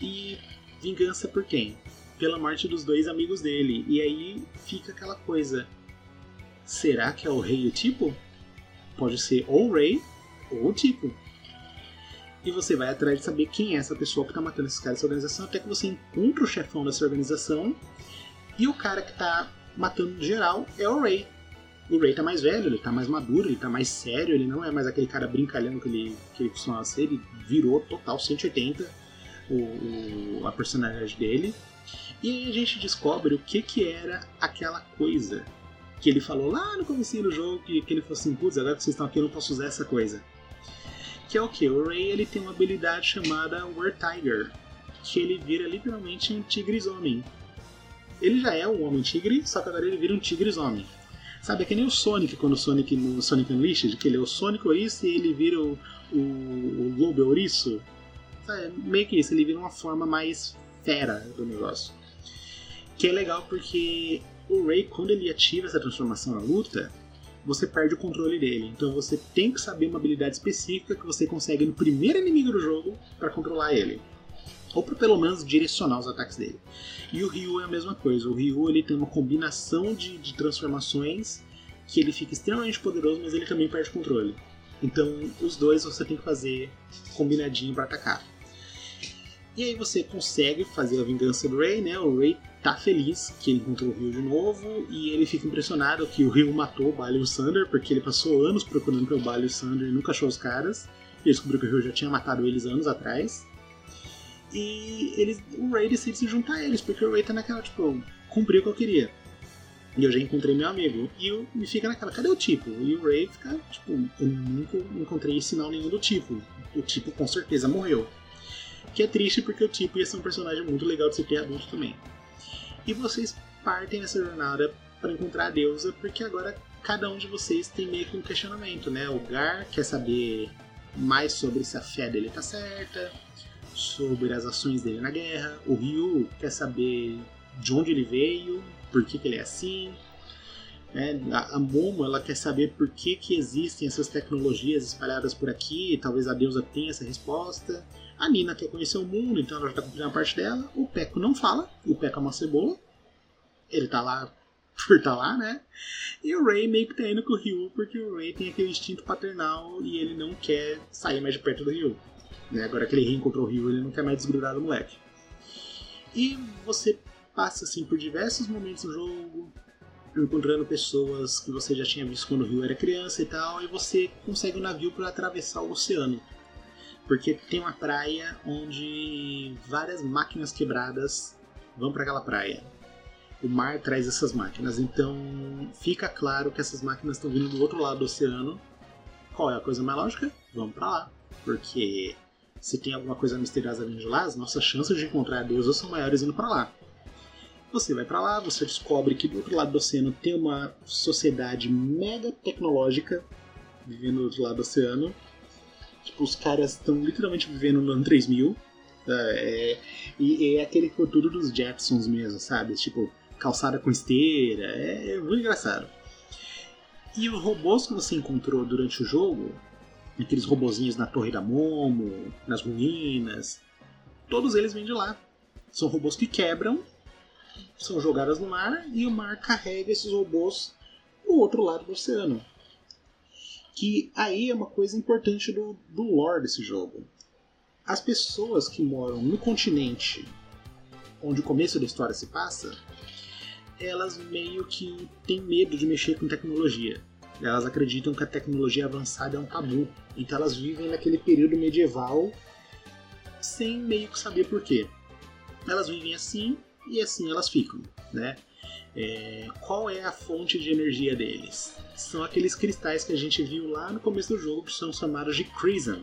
E vingança por quem? Pela morte dos dois amigos dele. E aí fica aquela coisa: será que é o rei o tipo? Pode ser ou o rei ou o tipo e você vai atrás de saber quem é essa pessoa que está matando esses caras dessa organização, até que você encontra o chefão dessa organização e o cara que está matando geral é o Ray. O Ray tá mais velho, ele tá mais maduro, ele tá mais sério, ele não é mais aquele cara brincalhão que ele, que ele costumava ser, ele virou total 180 o, o, a personalidade dele. E aí a gente descobre o que que era aquela coisa que ele falou lá no começo do jogo, que, que ele falou assim, putz, agora que vocês estão aqui eu não posso usar essa coisa que é o que? O Ray ele tem uma habilidade chamada War Tiger, que ele vira literalmente um tigres homem. Ele já é um homem tigre, só que agora ele vira um tigres homem. Sabe, é que nem o Sonic, quando o Sonic no Sonic Unleashed, que ele é o Sonic ouriço e ele vira o, o, o lobo ouriço. Sabe, meio que isso, ele vira uma forma mais fera do negócio. Que é legal porque o Ray, quando ele ativa essa transformação na luta, você perde o controle dele. Então você tem que saber uma habilidade específica que você consegue no primeiro inimigo do jogo para controlar ele. Ou para pelo menos direcionar os ataques dele. E o Ryu é a mesma coisa. O Ryu ele tem uma combinação de, de transformações que ele fica extremamente poderoso, mas ele também perde controle. Então os dois você tem que fazer combinadinho para atacar. E aí você consegue fazer a vingança do Ray, né? O Ray tá feliz que ele encontrou o Ryu de novo e ele fica impressionado que o Ryu matou o Bali e o Sander, porque ele passou anos procurando pelo Bali e o Sander e nunca achou os caras. E descobriu que o Ryu já tinha matado eles anos atrás. E eles, o Ray decide se juntar a eles, porque o Ray tá naquela, tipo, cumpriu o que eu queria. E eu já encontrei meu amigo. E eu, me fica naquela, cadê o tipo? E o Ray fica, tipo, eu nunca encontrei sinal nenhum do tipo. O tipo com certeza morreu. Que é triste porque o tipo ia ser um personagem muito legal de se ter adulto também. E vocês partem nessa jornada para encontrar a deusa, porque agora cada um de vocês tem meio que um questionamento, né? O Gar quer saber mais sobre se a fé dele tá certa, sobre as ações dele na guerra. O Ryu quer saber de onde ele veio, por que, que ele é assim. É, a, Momo ela quer saber por que, que existem essas tecnologias espalhadas por aqui, talvez a deusa tenha essa resposta. A Nina quer conhecer o mundo, então ela já está cumprindo a parte dela. O Peco não fala, o Peco é uma cebola. Ele tá lá por tá lá, né? E o Ray meio que tá indo com o Ryu, porque o Ray tem aquele instinto paternal e ele não quer sair mais de perto do Ryu. Né? Agora que ele reencontrou o Ryu, ele não quer mais desgrudar do moleque. E você passa assim por diversos momentos no jogo, encontrando pessoas que você já tinha visto quando o Ryu era criança e tal, e você consegue um navio para atravessar o oceano. Porque tem uma praia onde várias máquinas quebradas vão para aquela praia. O mar traz essas máquinas, então fica claro que essas máquinas estão vindo do outro lado do oceano. Qual é a coisa mais lógica? Vamos para lá. Porque se tem alguma coisa misteriosa vindo de lá, as nossas chances de encontrar a deusa são maiores indo para lá. Você vai para lá, você descobre que do outro lado do oceano tem uma sociedade mega tecnológica vivendo do outro lado do oceano Tipo, os caras estão literalmente vivendo no ano 3000. É, é, e é aquele futuro dos Jetsons mesmo, sabe? Tipo, calçada com esteira. É, é muito engraçado. E os robôs que você encontrou durante o jogo, aqueles robozinhos na Torre da Momo, nas ruínas, todos eles vêm de lá. São robôs que quebram, são jogados no mar e o mar carrega esses robôs no outro lado do oceano. Que aí é uma coisa importante do, do lore desse jogo. As pessoas que moram no continente onde o começo da história se passa, elas meio que têm medo de mexer com tecnologia. Elas acreditam que a tecnologia avançada é um tabu. Então elas vivem naquele período medieval sem meio que saber por quê. Elas vivem assim e assim elas ficam, né? É, qual é a fonte de energia deles? São aqueles cristais que a gente viu lá no começo do jogo, que são chamados de Crism.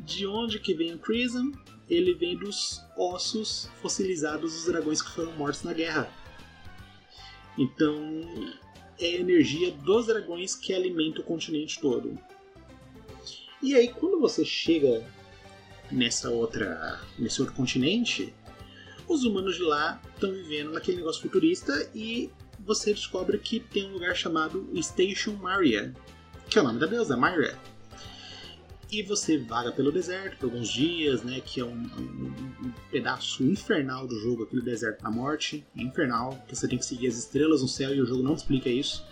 De onde que vem o Crism? Ele vem dos ossos fossilizados dos dragões que foram mortos na guerra. Então, é a energia dos dragões que alimenta o continente todo. E aí, quando você chega nessa outra, nesse outro continente, os humanos de lá estão vivendo naquele negócio futurista e você descobre que tem um lugar chamado Station Maria, que é o nome da deusa, Maria. E você vaga pelo deserto por alguns dias, né? Que é um, um, um, pedaço infernal do jogo, aquele deserto da morte. É infernal, que você tem que seguir as estrelas no céu e o jogo não explica isso.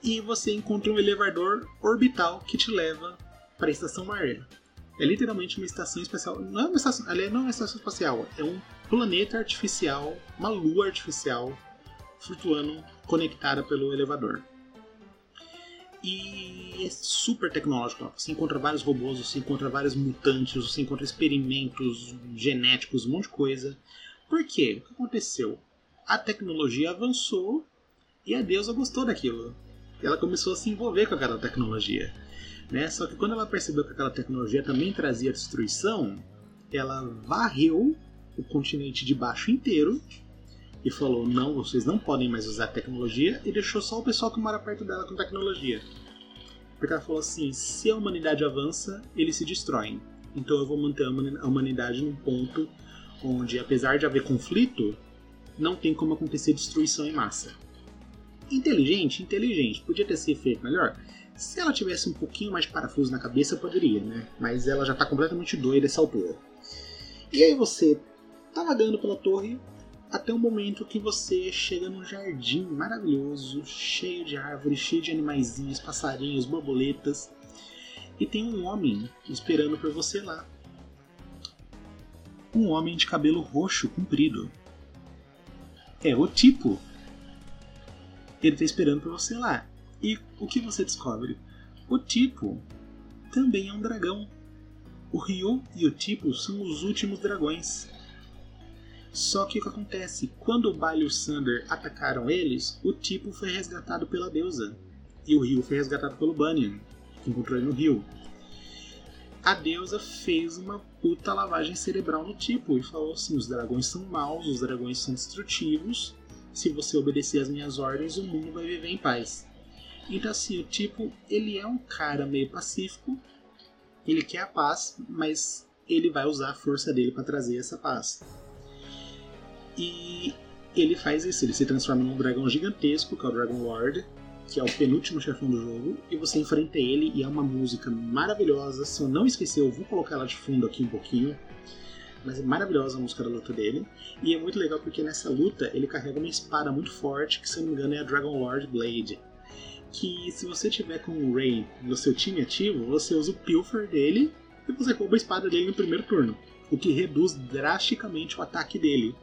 E você encontra um elevador orbital que te leva para a estação Maria. É literalmente uma estação espacial. Não é uma estação, ela não é uma estação espacial, é um planeta artificial, uma lua artificial flutuando conectada pelo elevador. E é super tecnológico. Você encontra vários robôs, você encontra vários mutantes, você encontra experimentos genéticos, um monte de coisa. Por quê? O que aconteceu? A tecnologia avançou e a deusa gostou daquilo. Ela começou a se envolver com aquela tecnologia. Né? Só que quando ela percebeu que aquela tecnologia também trazia destruição, ela varreu o continente de baixo inteiro e falou: não, vocês não podem mais usar tecnologia, e deixou só o pessoal que mora perto dela com tecnologia. Porque ela falou assim: se a humanidade avança, eles se destroem. Então eu vou manter a humanidade num ponto onde, apesar de haver conflito, não tem como acontecer destruição em massa. Inteligente, inteligente. Podia ter sido feito melhor? Se ela tivesse um pouquinho mais de parafuso na cabeça, poderia, né? Mas ela já tá completamente doida essa altura. E aí você tá vagando pela torre até o momento que você chega num jardim maravilhoso, cheio de árvores, cheio de animaizinhos, passarinhos, borboletas. E tem um homem esperando por você lá. Um homem de cabelo roxo comprido. É o tipo. Ele está esperando por você lá. E o que você descobre? O tipo também é um dragão. O Ryu e o Tipo são os últimos dragões. Só que o que acontece? Quando o Baile e o Sander atacaram eles, o Tipo foi resgatado pela deusa. E o Ryu foi resgatado pelo Bunyan, que encontrou ele no rio. A deusa fez uma puta lavagem cerebral no Tipo e falou assim: os dragões são maus, os dragões são destrutivos. Se você obedecer às minhas ordens, o mundo vai viver em paz. Então, assim, o Tipo, ele é um cara meio pacífico, ele quer a paz, mas ele vai usar a força dele para trazer essa paz. E ele faz isso, ele se transforma num dragão gigantesco, que é o Dragon Lord, que é o penúltimo chefão do jogo, e você enfrenta ele e é uma música maravilhosa. Se eu não esquecer, eu vou colocar ela de fundo aqui um pouquinho. Mas é maravilhosa a música da luta dele. E é muito legal porque nessa luta ele carrega uma espada muito forte, que se eu não me engano é a Dragon Lord Blade que se você tiver com o Ray no seu time ativo, você usa o Pilfer dele e você rouba a espada dele no primeiro turno, o que reduz drasticamente o ataque dele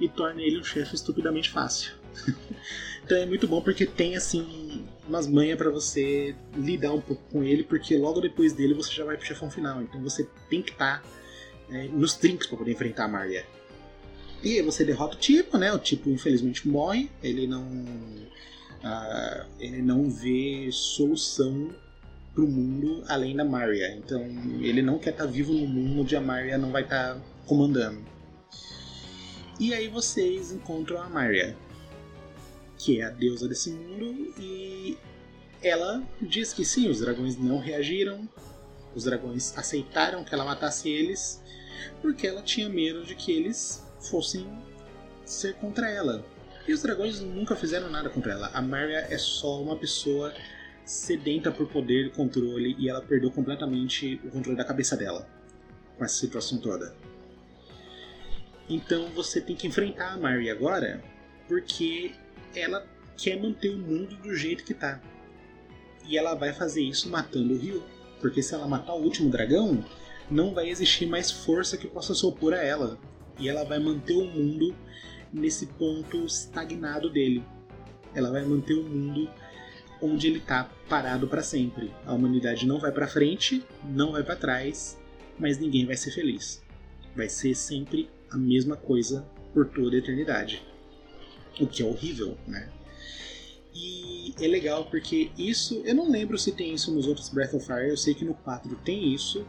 e torna ele um chefe estupidamente fácil. então é muito bom porque tem assim umas manhas para você lidar um pouco com ele, porque logo depois dele você já vai pro chefão final, então você tem que estar tá, é, nos trinks para poder enfrentar a Maria. E aí você derrota o tipo, né? O tipo infelizmente morre, ele não uh, ele não vê solução para o mundo além da Maria. Então ele não quer estar tá vivo no mundo onde a Maria não vai estar tá comandando. E aí vocês encontram a Maria, que é a deusa desse mundo, e ela diz que sim, os dragões não reagiram, os dragões aceitaram que ela matasse eles, porque ela tinha medo de que eles fossem ser contra ela. E os dragões nunca fizeram nada contra ela. A Maria é só uma pessoa sedenta por poder e controle e ela perdeu completamente o controle da cabeça dela com essa situação toda. Então você tem que enfrentar a Mary agora porque ela quer manter o mundo do jeito que tá. E ela vai fazer isso matando o Ryu. Porque se ela matar o último dragão, não vai existir mais força que possa se opor a ela. E ela vai manter o mundo nesse ponto estagnado dele. Ela vai manter o mundo onde ele está parado para sempre. A humanidade não vai para frente, não vai para trás, mas ninguém vai ser feliz. Vai ser sempre a mesma coisa por toda a eternidade. O que é horrível, né? E é legal porque isso, eu não lembro se tem isso nos outros Breath of Fire, eu sei que no 4 tem isso,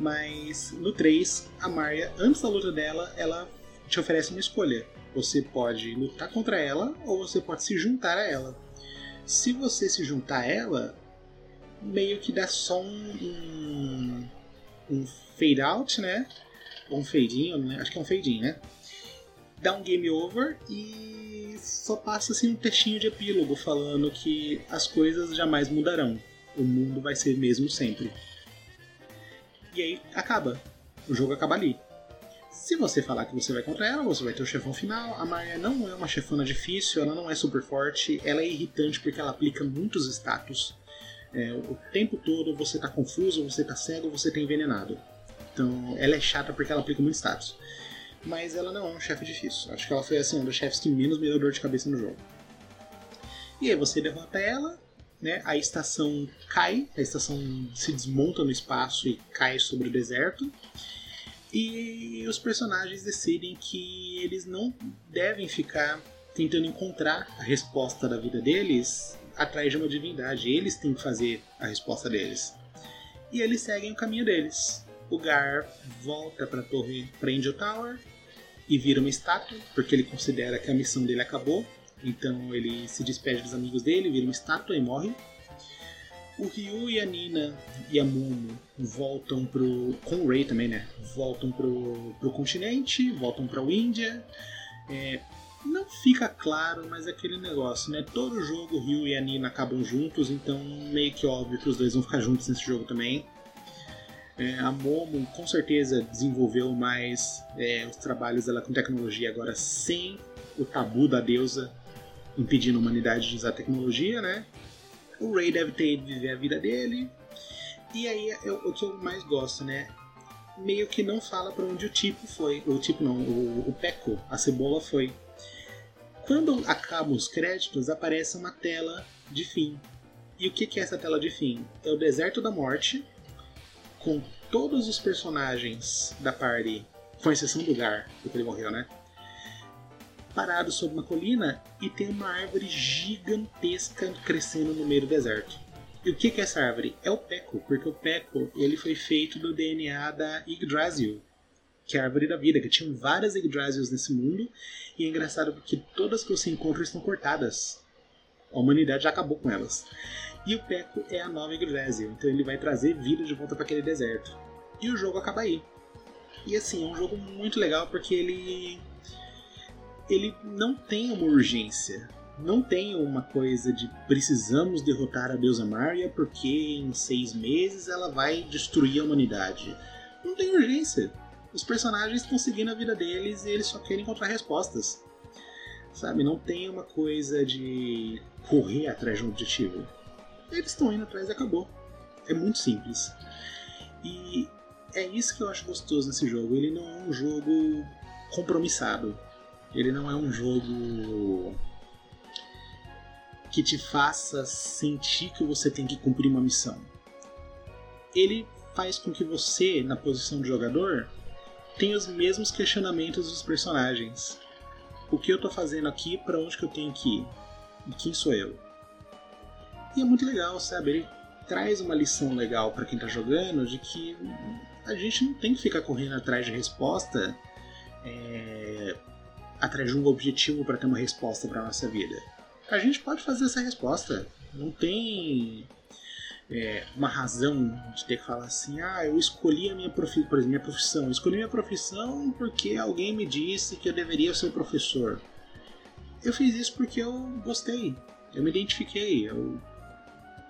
mas no 3, a Marya, antes da luta dela, ela te oferece uma escolha. Você pode lutar contra ela ou você pode se juntar a ela. Se você se juntar a ela, meio que dá só um, um, um fade out, né? Ou um fade in, né? acho que é um fade in, né? Dá um game over e só passa assim um textinho de epílogo falando que as coisas jamais mudarão. O mundo vai ser mesmo sempre. E aí acaba. O jogo acaba ali. Se você falar que você vai contra ela, você vai ter o chefão final. A Maia não é uma chefona difícil, ela não é super forte, ela é irritante porque ela aplica muitos status. É, o tempo todo você tá confuso, você tá cego, você tá envenenado. Então ela é chata porque ela aplica muito status. Mas ela não é um chefe difícil. Acho que ela foi assim, um dos chefes que menos me deu dor de cabeça no jogo. E aí você derrota ela, né? A estação cai, a estação se desmonta no espaço e cai sobre o deserto. E os personagens decidem que eles não devem ficar tentando encontrar a resposta da vida deles atrás de uma divindade. Eles têm que fazer a resposta deles. E eles seguem o caminho deles. O Gar volta para a torre, prende o Tower e vira uma estátua, porque ele considera que a missão dele acabou. Então ele se despede dos amigos dele, vira uma estátua e morre. O Ryu e a Nina e a Momo voltam pro. com o Ray também, né? Voltam pro, pro continente, voltam pra Índia. É, não fica claro, mas é aquele negócio, né? Todo jogo Ryu e a Nina acabam juntos, então meio que óbvio que os dois vão ficar juntos nesse jogo também. É, a Momo com certeza desenvolveu mais é, os trabalhos dela com tecnologia agora sem o tabu da deusa impedindo a humanidade de usar tecnologia, né? O Ray deve ter ido viver a vida dele. E aí é o que eu mais gosto, né? Meio que não fala para onde o tipo foi. O tipo não, o, o Peco, a cebola foi. Quando acabam os créditos, aparece uma tela de fim. E o que é essa tela de fim? É o Deserto da Morte, com todos os personagens da party, com exceção do Gar, porque ele morreu, né? Parados sobre uma colina e tem uma árvore gigantesca crescendo no meio do deserto. O que é essa árvore? É o Peco, porque o Peco ele foi feito do DNA da Yggdrasil, que é a árvore da vida, que tinham várias Yggdrasils nesse mundo, e é engraçado porque todas que você encontra estão cortadas. A humanidade já acabou com elas. E o Peco é a nova Yggdrasil, então ele vai trazer vida de volta para aquele deserto. E o jogo acaba aí. E assim, é um jogo muito legal porque ele ele não tem uma urgência. Não tem uma coisa de precisamos derrotar a deusa Maria porque em seis meses ela vai destruir a humanidade. Não tem urgência os personagens estão seguindo a vida deles e eles só querem encontrar respostas. Sabe? Não tem uma coisa de correr atrás de um objetivo. Eles estão indo atrás e acabou. É muito simples. E é isso que eu acho gostoso nesse jogo. Ele não é um jogo compromissado. Ele não é um jogo que te faça sentir que você tem que cumprir uma missão. Ele faz com que você, na posição de jogador, tem os mesmos questionamentos dos personagens. O que eu tô fazendo aqui, para onde que eu tenho que ir? E quem sou eu? E é muito legal, sabe? Ele traz uma lição legal para quem tá jogando de que a gente não tem que ficar correndo atrás de resposta, é... atrás de um objetivo para ter uma resposta para nossa vida. A gente pode fazer essa resposta. Não tem é, uma razão de ter que falar assim, ah, eu escolhi a minha, profi por exemplo, minha profissão. Eu escolhi minha profissão porque alguém me disse que eu deveria ser professor. Eu fiz isso porque eu gostei, eu me identifiquei, eu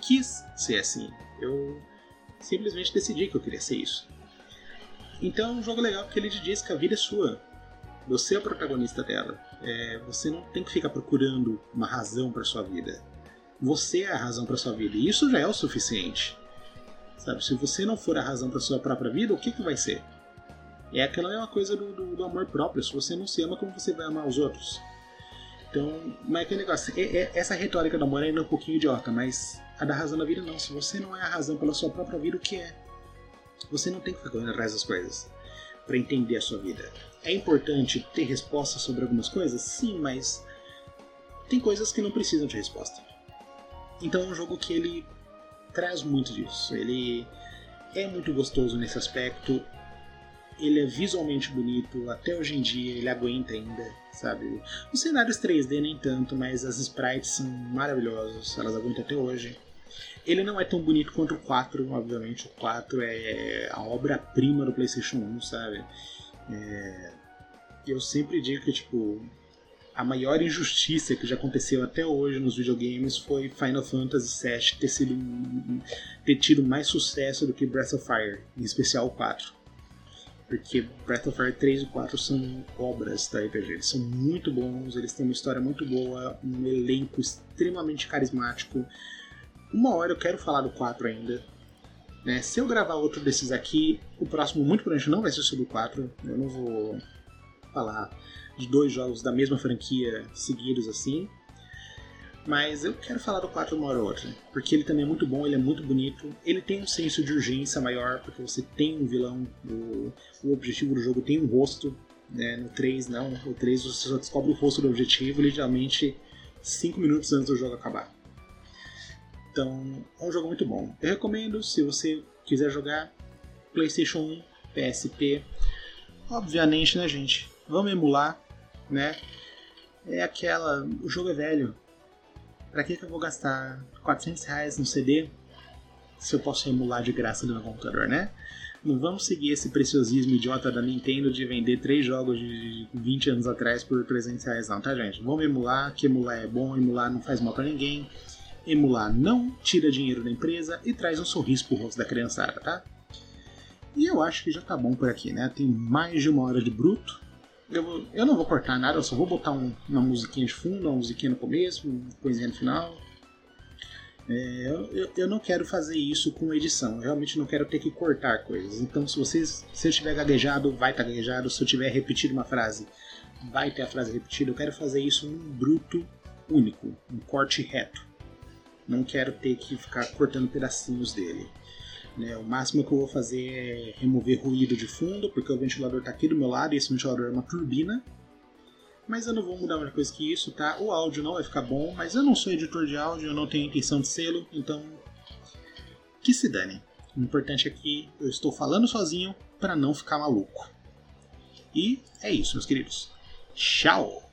quis ser assim. Eu simplesmente decidi que eu queria ser isso. Então é um jogo legal porque ele te diz que a vida é sua. Você é o protagonista dela. É, você não tem que ficar procurando uma razão para sua vida você é a razão para sua vida. E isso já é o suficiente. Sabe? Se você não for a razão para sua própria vida, o que, que vai ser? É aquela mesma coisa do, do, do, amor próprio. Se você não se ama, como você vai amar os outros? Então, mas é aquele negócio. É, é, essa retórica do amor é ainda um pouquinho idiota, mas a da razão da vida não. Se você não é a razão pela sua própria vida, o que é? Você não tem que ficar correndo atrás das coisas para entender a sua vida. É importante ter respostas sobre algumas coisas? Sim, mas tem coisas que não precisam de resposta. Então é um jogo que ele traz muito disso. Ele é muito gostoso nesse aspecto. Ele é visualmente bonito, até hoje em dia ele aguenta ainda, sabe? Os cenários 3D nem tanto, mas as sprites são maravilhosas, elas aguentam até hoje. Ele não é tão bonito quanto o 4, obviamente. O 4 é a obra-prima do PlayStation 1, sabe? É... Eu sempre digo que, tipo, a maior injustiça que já aconteceu até hoje nos videogames foi Final Fantasy VII ter, sido, ter tido mais sucesso do que Breath of Fire, em especial o 4. Porque Breath of Fire 3 e 4 são obras da RPG. Eles são muito bons, eles têm uma história muito boa, um elenco extremamente carismático. Uma hora eu quero falar do 4 ainda. Né? Se eu gravar outro desses aqui, o próximo muito provavelmente não vai ser sobre o 4. Eu não vou falar de dois jogos da mesma franquia seguidos assim. Mas eu quero falar do 4 uma hora ou outra, porque ele também é muito bom, ele é muito bonito, ele tem um senso de urgência maior, porque você tem um vilão, o, o objetivo do jogo tem um rosto, né? no 3 não, no 3 você só descobre o rosto do objetivo literalmente 5 minutos antes do jogo acabar. Então, é um jogo muito bom. Eu recomendo, se você quiser jogar PlayStation 1, PSP, obviamente, né, gente? vamos emular, né? É aquela. O jogo é velho. Pra que, que eu vou gastar 400 reais no CD se eu posso emular de graça no meu computador, né? Não vamos seguir esse preciosismo idiota da Nintendo de vender três jogos de 20 anos atrás por 300 reais, não, tá, gente? Vamos emular, que emular é bom, emular não faz mal para ninguém. Emular não tira dinheiro da empresa e traz um sorriso pro rosto da criançada, tá? E eu acho que já tá bom por aqui, né? Tem mais de uma hora de bruto. Eu, vou, eu não vou cortar nada, eu só vou botar um, uma musiquinha de fundo, uma musiquinha no começo, uma coisinha no final. É, eu, eu, não quero fazer isso com edição, eu realmente não quero ter que cortar coisas. Então, se vocês, se eu tiver gaguejado, vai estar tá gaguejado. Se eu tiver repetido uma frase, vai ter a frase repetida. Eu quero fazer isso num bruto único, um corte reto. Não quero ter que ficar cortando pedacinhos dele. Né? O máximo que eu vou fazer é remover ruído de fundo, porque o ventilador está aqui do meu lado e esse ventilador é uma turbina. Mas eu não vou mudar mais coisa que isso, tá? O áudio não vai ficar bom, mas eu não sou editor de áudio, eu não tenho intenção de sê-lo, então que se dane. O importante é que eu estou falando sozinho para não ficar maluco. E é isso, meus queridos. Tchau!